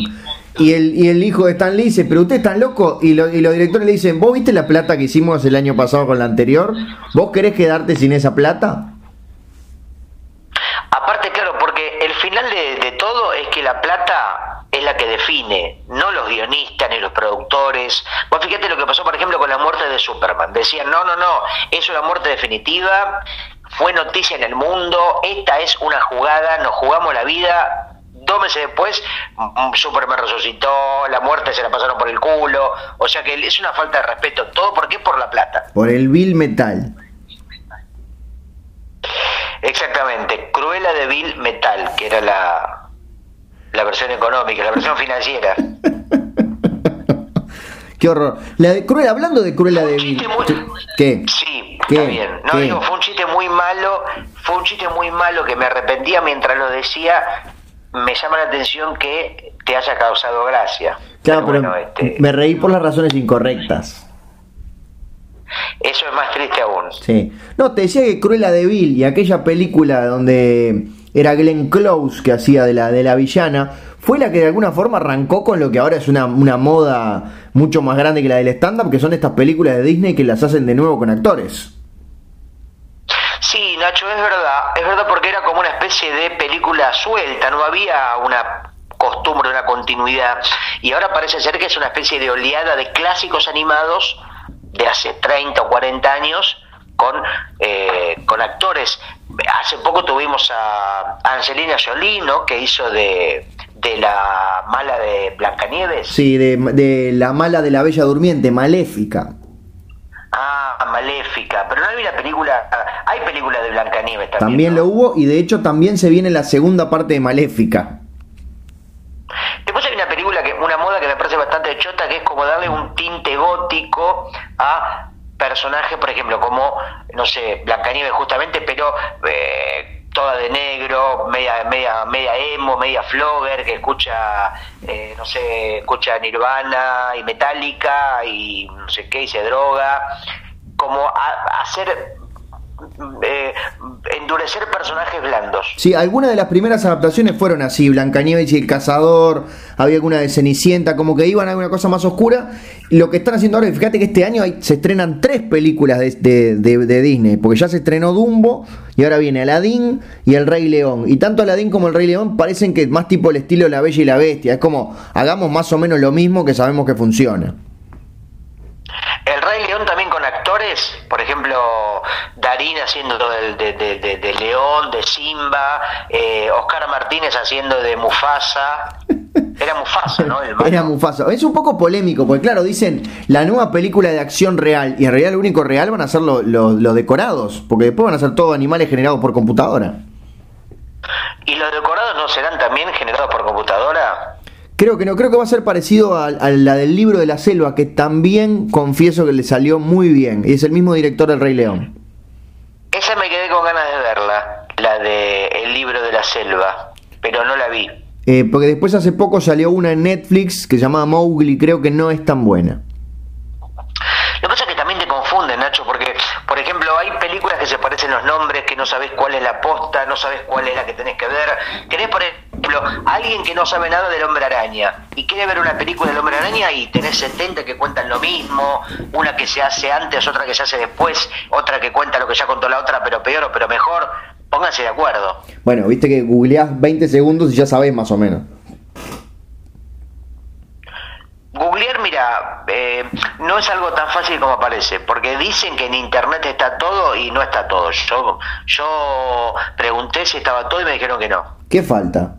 y el, y el hijo de Stan Lee dice, pero usted es tan loco. Y, lo, y los directores le dicen, ¿vos viste la plata que hicimos el año pasado con la anterior? ¿Vos querés quedarte sin esa plata? Aparte, claro, porque el final de, todo es que la plata es la que define, no los guionistas ni los Vos fíjate lo que pasó, por ejemplo, con la muerte de Superman. Decían, no, no, no, es una muerte definitiva, fue noticia en el mundo, esta es una jugada, nos jugamos la vida, dos meses después mm, Superman resucitó, la muerte se la pasaron por el culo, o sea que es una falta de respeto, todo porque es por la plata. Por el Bill Metal. Exactamente, Cruela de Bill Metal, que era la, la versión económica, la versión financiera. <laughs> Qué horror. La de Cruella, hablando de Cruella de Bill. ¿Qué? Sí, ¿Qué? está bien. No digo, fue un chiste muy malo, fue un chiste muy malo que me arrepentía mientras lo decía me llama la atención que te haya causado gracia. Claro, pero, este, me reí por las razones incorrectas. Eso es más triste aún. Sí. No, te decía que Cruella de Vil y aquella película donde era Glenn Close que hacía de la, de la villana, fue la que de alguna forma arrancó con lo que ahora es una, una moda mucho más grande que la del stand-up, que son estas películas de Disney que las hacen de nuevo con actores. Sí, Nacho, es verdad, es verdad porque era como una especie de película suelta, no había una costumbre, una continuidad, y ahora parece ser que es una especie de oleada de clásicos animados de hace 30 o 40 años con, eh, con actores. Hace poco tuvimos a Angelina Jolie, ¿no? que hizo de, de la mala de Blancanieves. Sí, de, de la mala de la Bella Durmiente, Maléfica. Ah, Maléfica, pero no hay una película, Hay películas de Blancanieves también. También lo hubo y de hecho también se viene la segunda parte de Maléfica. Después hay una película, que una moda que me parece bastante chota, que es como darle un tinte gótico a personajes, por ejemplo, como, no sé, Blancanieves justamente, pero eh, toda de negro, media, media, media emo, media flogger, que escucha, eh, no sé, escucha Nirvana y Metallica y no sé qué, y se droga, como hacer eh, endurecer personajes blandos. Sí, algunas de las primeras adaptaciones fueron así, Blancanieves y el cazador, había alguna de Cenicienta, como que iban a alguna cosa más oscura. Lo que están haciendo ahora, fíjate que este año se estrenan tres películas de, de, Disney, porque ya se estrenó Dumbo y ahora viene Aladdin y El Rey León. Y tanto Aladdin como El Rey León parecen que más tipo el estilo La Bella y la Bestia, es como hagamos más o menos lo mismo que sabemos que funciona. El Rey León también actores, por ejemplo, Darín haciendo de, de, León, de Simba, eh, Oscar Martínez haciendo de Mufasa. Era Mufasa, ¿no? Era Mufasa. Es un poco polémico, porque claro, dicen la nueva película de acción real, y en realidad lo único real van a ser los decorados, porque después van a ser todos animales generados por computadora. ¿Y los decorados no serán también generados por computadora? Creo que no, creo que va a ser parecido a, la del libro de la selva, que también confieso que le salió muy bien. Y es el mismo director del Rey León. Esa me quedé con ganas de verla, la de El libro de la selva, pero no la vi. Eh, porque después hace poco salió una en Netflix que se llamaba Mowgli, creo que no es tan buena. Lo que pasa es que también te confunde, Nacho, porque, por ejemplo, hay películas que se parecen los nombres, que no sabes cuál es la posta, no sabes cuál es la que tenés que ver. Querés, por ejemplo, alguien que no sabe nada del hombre araña y quiere ver una película del hombre araña y tenés 70 que cuentan lo mismo, una que se hace antes, otra que se hace después, otra que cuenta lo que ya contó la otra, pero peor o pero mejor. Pónganse de acuerdo. Bueno, viste que googleás 20 segundos y ya sabés más o menos. Googlear, mira, eh, no es algo tan fácil como parece, porque dicen que en Internet está todo y no está todo. Yo, yo pregunté si estaba todo y me dijeron que no. ¿Qué falta?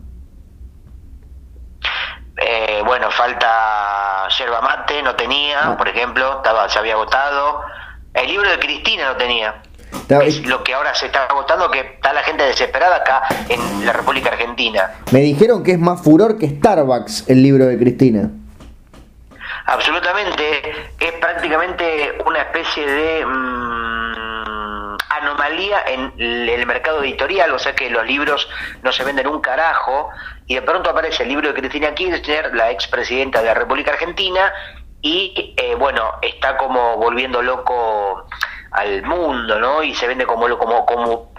Eh, bueno, falta yerba mate, no tenía, ah. por ejemplo, estaba, se había agotado. El libro de Cristina no tenía. Es lo que ahora se está agotando, que está la gente desesperada acá en la República Argentina. Me dijeron que es más furor que Starbucks el libro de Cristina. Absolutamente, es prácticamente una especie de mm, anomalía en el mercado editorial, o sea que los libros no se venden un carajo, y de pronto aparece el libro de Cristina Kirchner, la expresidenta de la República Argentina, y eh, bueno, está como volviendo loco al mundo, ¿no? Y se vende como, como, como,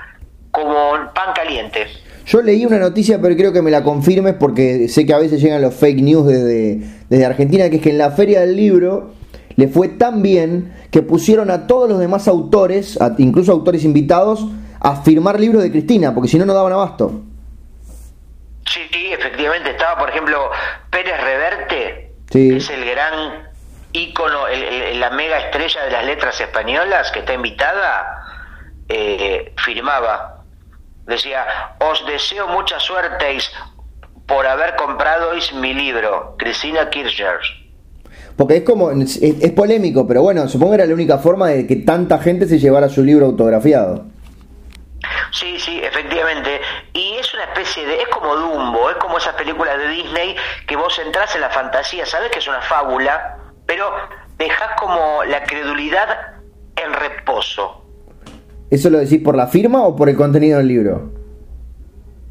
como pan caliente. Yo leí una noticia, pero creo que me la confirmes porque sé que a veces llegan los fake news desde, desde Argentina, que es que en la feria del libro le fue tan bien que pusieron a todos los demás autores, incluso autores invitados, a firmar libros de Cristina, porque si no, no daban abasto. Sí, efectivamente, estaba por ejemplo Pérez Reverte, que es el gran ícono, la mega estrella de las letras españolas que está invitada, eh, firmaba Decía, os deseo mucha suerte por haber comprado mi libro, Cristina Kirchner. Porque es como, es, polémico, pero bueno, supongo que era la única forma de que tanta gente se llevara su libro autografiado. Sí, sí, efectivamente. Y es una especie de. Es como Dumbo, es como esas películas de Disney que vos entras en la fantasía, sabes que es una fábula, pero dejas como la credulidad en reposo. ¿Eso lo decís por la firma o por el contenido del libro?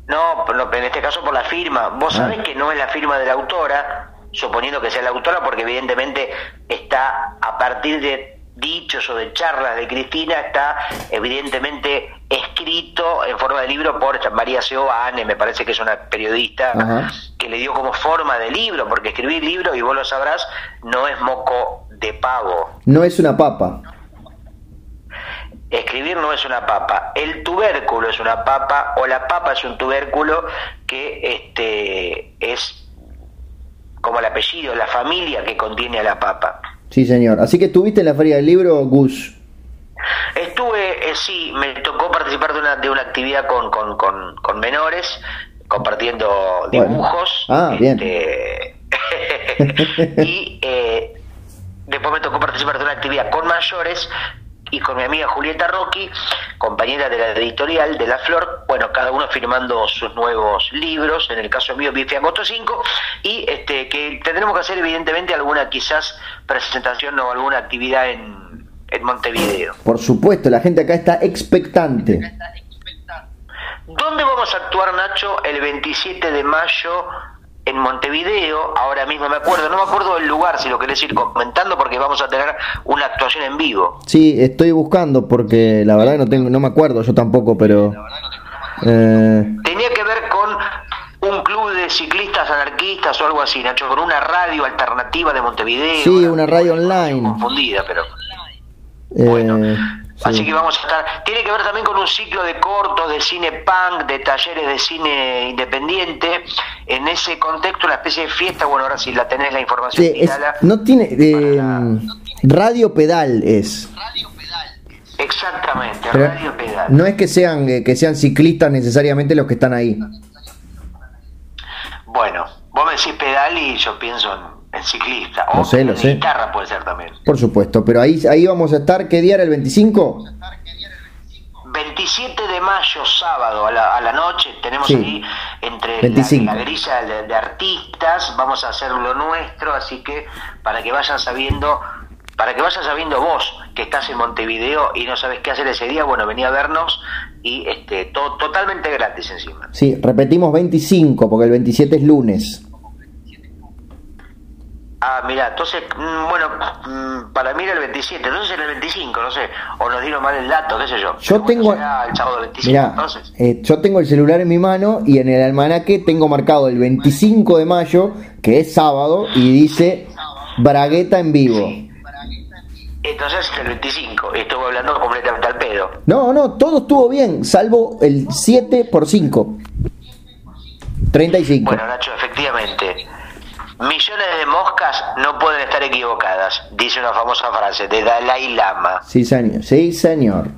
No, en este caso por la firma. Vos ah. sabés que no es la firma de la autora, suponiendo que sea la autora, porque evidentemente está a partir de dichos o de charlas de Cristina, está evidentemente escrito en forma de libro por María Seoane, me parece que es una periodista, que le dio como forma de libro, porque escribir libro, y vos lo sabrás, no es moco de pavo. No es una papa. Escribir no es una papa, el tubérculo es una papa o la papa es un tubérculo que este es como el apellido, la familia que contiene a la papa. Sí, señor. Así que estuviste en la feria del libro, Gus. Estuve, eh, sí, me tocó participar de una, de una actividad con, con, con, menores, compartiendo dibujos. Ah, bien. Este, <laughs> y eh, después me tocó participar de una actividad con mayores y con mi amiga Julieta Rocky, compañera de la editorial de La Flor, bueno, cada uno firmando sus nuevos libros, en el caso mío Bife Agosto 5, y este, que tendremos que hacer evidentemente alguna quizás presentación o alguna actividad en, en Montevideo. Por supuesto, la gente acá está expectante. ¿Dónde vamos a actuar, Nacho, el 27 de mayo en Montevideo, ahora mismo me acuerdo, no me acuerdo del lugar, si lo querés ir comentando, porque vamos a tener una actuación en vivo. Sí, estoy buscando porque la verdad no tengo, no me acuerdo yo tampoco, pero eh... tenía que ver con un club de ciclistas anarquistas o algo así, Nacho, con una radio alternativa de Montevideo. Sí, una radio online. Confundida, pero. Eh, Así que vamos a estar. Tiene que ver también con un ciclo de cortos, de cine punk, de talleres de cine independiente. En ese contexto, una especie de fiesta. Bueno, ahora si la tenés la información. no tiene. Eh, Radio Pedal es. Radio Pedal. Exactamente, Radio Pedal. No es que sean, eh, que sean ciclistas necesariamente los que están ahí. Bueno, vos me decís pedal y yo pienso en el ciclista. o sé, lo sé. guitarra puede ser también. Por supuesto, pero ahí, ahí vamos a estar. ¿Qué día era el 25? 27 de mayo, sábado a la, a la noche, tenemos ahí entre la, grilla de, artistas, vamos a hacer lo nuestro, así que para que vayan sabiendo, para que vayan sabiendo vos que estás en Montevideo y no sabes qué hacer ese día, bueno, venía a vernos y este todo totalmente gratis encima. Sí, repetimos 25 porque el 27 es lunes. Ah, mira, entonces, mm, bueno, mm, para mí era el 27, entonces era el 25, no sé, o nos dieron mal el dato, qué sé yo. Yo tengo, el eh, yo tengo el celular en mi mano y en el almanaque tengo marcado el 25 de mayo, que es sábado, y dice Bragueta en vivo. Entonces el 25, estuvo hablando completamente al pedo. No, no, todo estuvo bien, salvo el 7 por 5. 35. Bueno, Nacho, efectivamente. Millones de moscas no pueden estar equivocadas, dice una famosa frase de Dalai Lama. Sí, señor. Sí, señor.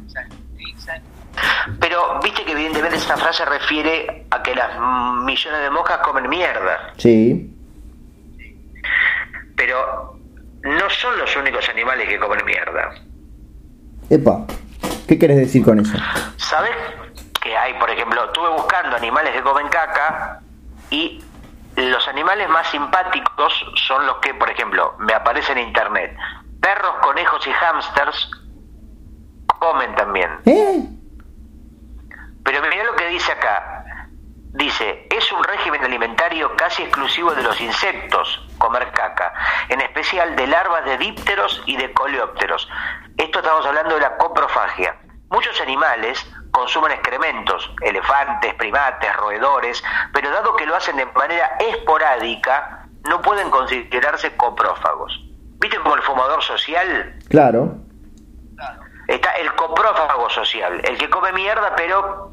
Pero viste que evidentemente esta frase refiere a que las millones de moscas comen mierda. Sí. Pero no son los únicos animales que comen mierda. Epa, ¿qué quieres decir con eso? ¿Sabes que hay, por ejemplo, estuve buscando animales que comen caca y los animales más simpáticos son los que, por ejemplo, me aparecen en internet. Perros, conejos y hámsters comen también. ¿Eh? Pero mira lo que dice acá. Dice, es un régimen alimentario casi exclusivo de los insectos, comer caca, en especial de larvas de dípteros y de coleópteros. Esto estamos hablando de la coprofagia. Muchos animales consumen excrementos, elefantes, primates, roedores, pero dado que lo hacen de manera esporádica, no pueden considerarse coprófagos. ¿Viste como el fumador social? Claro. Está el coprófago social, el que come mierda, pero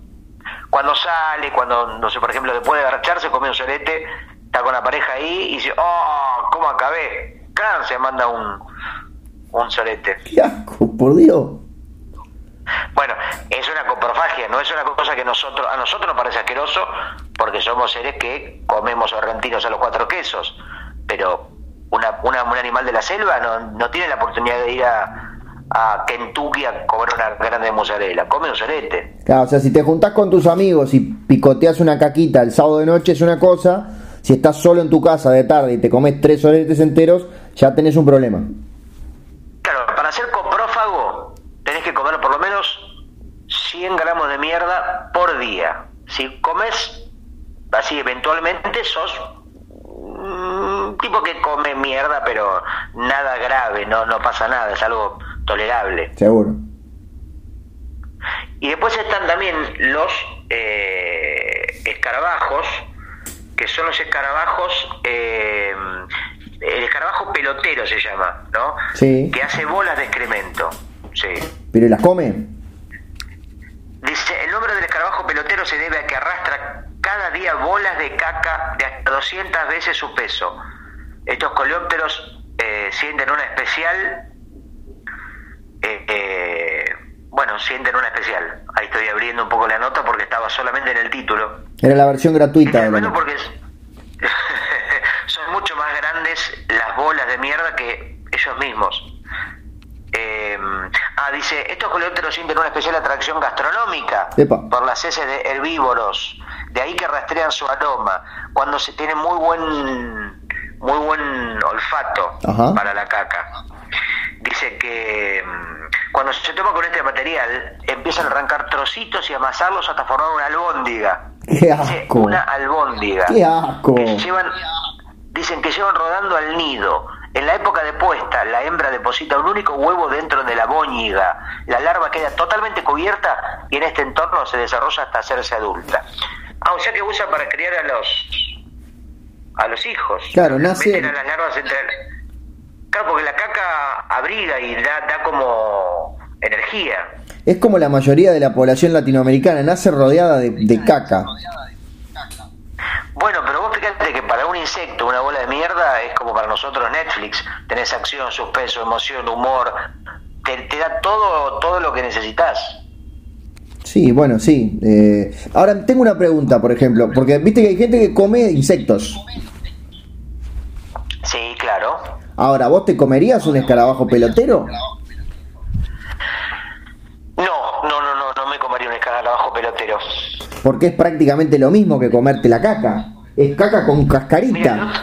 cuando sale, cuando, no sé, por ejemplo, después de agacharse, come un solete, está con la pareja ahí y dice, ¡oh! ¿Cómo acabé? ¡Can! Se manda un, un solete. ¡Qué asco, por Dios! Bueno, es una coprofagia, no es una cosa que nosotros a nosotros nos parece asqueroso porque somos seres que comemos argentinos a los cuatro quesos, pero una, una, un animal de la selva no, no tiene la oportunidad de ir a, a Kentucky a comer una grande mozzarella, come un solete. Claro, o sea, si te juntás con tus amigos y picoteas una caquita el sábado de noche es una cosa, si estás solo en tu casa de tarde y te comes tres soletes enteros, ya tenés un problema. Claro, para ser coprófago tenés que comer por lo menos 100 gramos de mierda por día. Si comes así eventualmente, sos un tipo que come mierda, pero nada grave, no, no pasa nada, es algo tolerable. Seguro. Y después están también los eh, escarabajos, que son los escarabajos, eh, el escarabajo pelotero se llama, ¿no? Sí. Que hace bolas de excremento. Sí. ¿Pero las come? Dice, el nombre del se debe a que arrastra cada día bolas de caca de hasta 200 veces su peso. Estos coleópteros eh, sienten una especial... Eh, eh, bueno, sienten una especial. Ahí estoy abriendo un poco la nota porque estaba solamente en el título. Era la versión gratuita. Bueno, porque <laughs> son mucho más grandes las bolas de mierda que ellos mismos. Ah, dice, estos coleópteros sienten una especial atracción gastronómica Epa. por las heces de herbívoros, de ahí que rastrean su aroma, cuando se tiene muy buen muy buen olfato Ajá. para la caca. Dice que mm, cuando se toma con este material empiezan a arrancar trocitos y amasarlos hasta formar una albóndiga. ¡Qué Dice, asco! una albóndiga. ¡Qué asco! Que llevan, dicen que llevan rodando al nido. En la época de puesta, la hembra deposita un único huevo dentro de la bóñiga. La larva queda totalmente cubierta y en este entorno se desarrolla hasta hacerse adulta. Ah, o sea que usa para criar a los a los hijos. Claro, nace- Meten a las larvas entre... Claro, porque la caca abriga y da, da como energía. Es como la mayoría de la población latinoamericana, nace rodeada de, de caca. Bueno, pero vos fíjate que para un insecto una bola de mierda es como para nosotros Netflix. Tenés acción, suspenso, emoción, humor. Te, te da todo, todo lo que necesitas. Sí, bueno, sí. Eh, ahora tengo una pregunta, por ejemplo, porque viste que hay gente que come insectos. Sí, claro. Ahora, ¿vos te comerías un escarabajo pelotero? No, no, no, no, no me comería un escarabajo pelotero. Porque es prácticamente lo mismo que comerte la caca. Es caca con Mira, cascarita.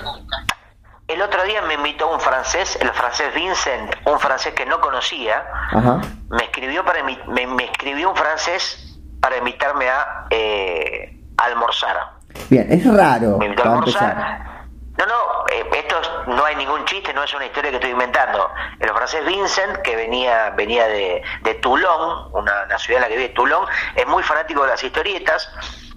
el otro día me invitó un francés, el francés Vincent, un francés que no conocía, Ajá. me escribió para me, me escribió un francés para invitarme a eh, almorzar. Bien, es raro me invitó a almorzar. No, no, eh, esto es- no hay ningún chiste, no es una historia que estoy inventando. El francés Vincent, que venía venía de, de Toulon, una, una ciudad en la que vive Toulon, es muy fanático de las historietas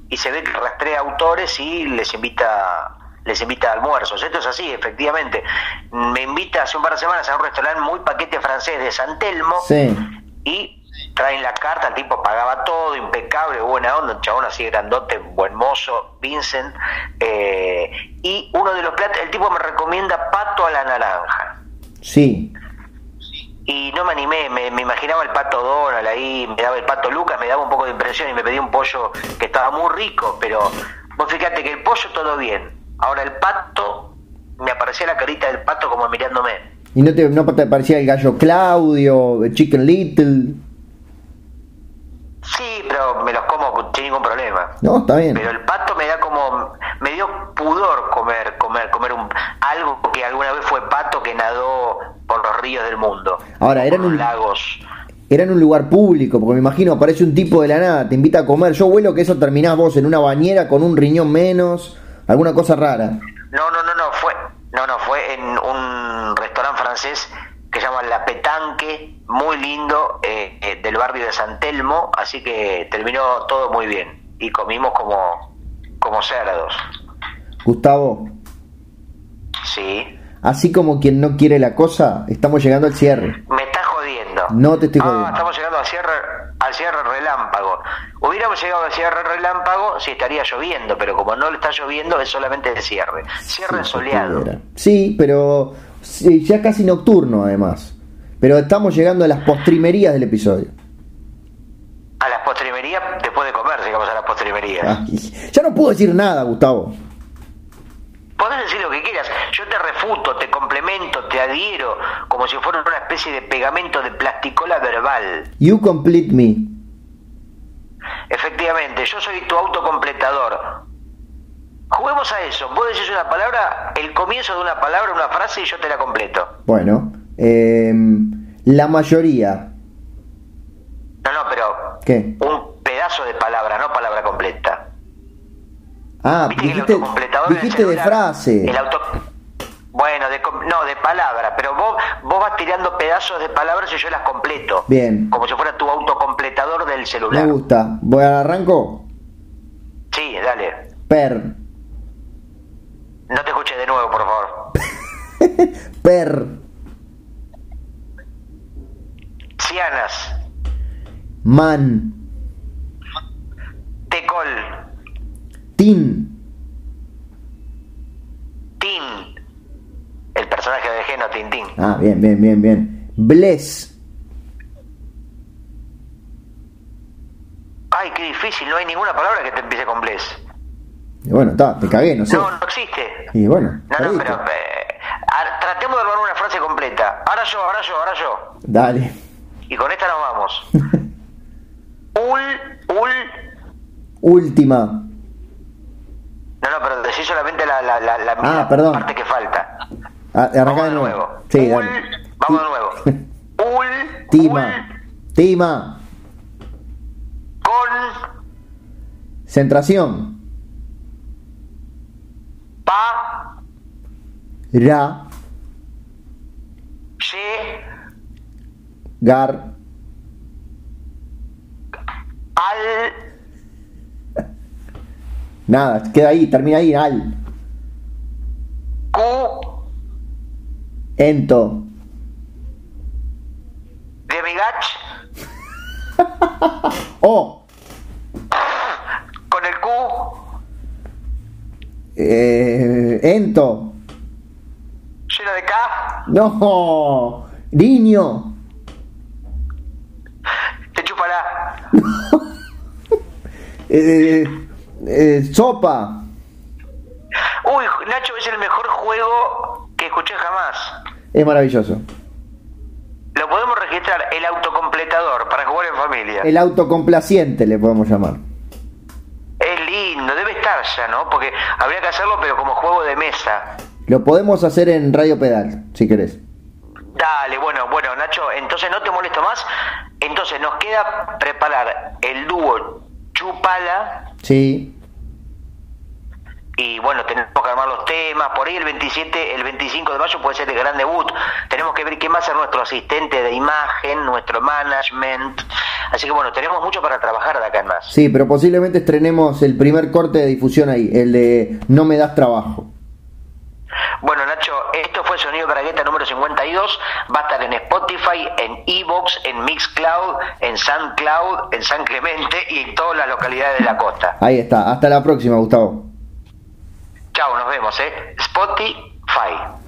y se ve que rastrea autores y les invita les invita a almuerzos. Esto es así, efectivamente. Me invita hace un par de semanas a un restaurante muy paquete francés de San Telmo Sí. y traen la carta, el tipo pagaba todo, impecable, buena onda, un chabón así grandote, buen mozo, Vincent, eh, y uno de los platos, el tipo me recomienda pato a la naranja. Sí. Y no me animé, me, me imaginaba el pato Donald ahí, me daba el pato Lucas, me daba un poco de impresión y me pedí un pollo que estaba muy rico, pero vos fíjate que el pollo todo bien. Ahora el pato, me aparecía la carita del pato como mirándome. ¿Y no te, no te parecía el gallo Claudio, Chicken Little? Sí, pero me los como sin ningún problema. No, está bien. Pero el pato me da como me dio pudor comer comer comer un algo que alguna vez fue pato que nadó por los ríos del mundo. Ahora, eran un- lagos. Era en un lugar público, porque me imagino aparece un tipo de la nada, te invita a comer. Yo vuelo que eso terminás vos en una bañera con un riñón menos, alguna cosa rara. No, no, no, no, fue no, no, fue en un restaurante francés que se llama La Petanque, muy lindo, eh, eh, del barrio de San Telmo, así que terminó todo muy bien y comimos como como cerdos. Gustavo, Sí. así como quien no quiere la cosa, estamos llegando al cierre. Me estás jodiendo. No te estoy Ah, jodiendo. estamos llegando al cierre, al cierre relámpago. Hubiéramos llegado al cierre relámpago si estaría lloviendo, pero como no le está lloviendo, es solamente el cierre. Cierre Sí, soleado. Sí, pero ya casi nocturno además. Pero estamos llegando a las postrimerías del episodio. A las postrimerías, después de comer, llegamos a las postrimerías. Ay, ya no puedo decir nada, Gustavo. Podés decir lo que quieras. Yo te refuto, te complemento, te adhiero, como si fuera una especie de pegamento de plasticola verbal. You complete me. Efectivamente, yo soy tu autocompletador. Juguemos a eso. Vos decís una palabra, el comienzo de una palabra, una frase y yo te la completo. Bueno, em, la mayoría. No, no, pero ¿Qué? un pedazo de palabra, no palabra completa. Ah, Viste dijiste, de frase. El auto... Bueno, de, no, de palabra, pero vos, vos vas tirando pedazos de palabras y yo las completo. Bien. Como si fuera tu autocompletador del celular. Me gusta. Voy a arranco. Sí, dale. Per. No te escuché de nuevo, por favor. <laughs> Per. Cianas, Man. Tecol, Tin. Tin. El personaje de Geno, Tintín. Ah, bien, bien, bien, bien. Bless. Ay, qué difícil, no hay ninguna palabra que te empiece con bless. Y bueno, está, te cagué, no sé. No, no existe. Y bueno, No, no, pero eh, a- tratemos de armar una frase completa. Ahora yo, ahora yo, ahora yo. Dale. Y con esta nos vamos. <laughs> ul, ul. Última. No, no, pero decí solamente la, la, la, la Ah, perdón. parte que falta. Ah, arrancá de nuevo. nuevo. Sí, ul, dale. vamos de nuevo. <laughs> Ul, Tima. Tima. ul, con, Centración. Pa, Ra. ye, Gar. al, Nada, queda ahí, termina ahí. Al. cu, Ento. de migach, <laughs> O. con el Q, Eh, ento. lleno de K, No. Niño. te chupará. <laughs> Eh, eh, sopa. Uy, Nacho, es el mejor juego que escuché jamás. Es maravilloso. Lo podemos registrar, el autocompletador, para jugar en familia. El autocomplaciente le podemos llamar. ¿No? Porque habría que hacerlo, pero como juego de mesa. Lo podemos hacer en Radio Pedal, si querés. Dale, bueno, bueno, Nacho, entonces no te molesto más. Entonces nos queda preparar el dúo Chupala Sí. Y bueno, tenemos que armar los temas. Por ahí el 27, el 25 de mayo puede ser el gran debut. Tenemos que ver va a ser nuestro asistente de imagen, nuestro management. Así que bueno, tenemos mucho para trabajar de acá en más. Sí, pero posiblemente estrenemos el primer corte de difusión ahí, el de No me das trabajo. Bueno, Nacho, esto fue Sonido Bragueta número 52. Va a estar en Spotify, en Evox, en Mixcloud, en SoundCloud, en San Clemente y en todas las localidades de la costa. Ahí está. Hasta la próxima, Gustavo. Chao, nos vemos, ¿eh? Spotify.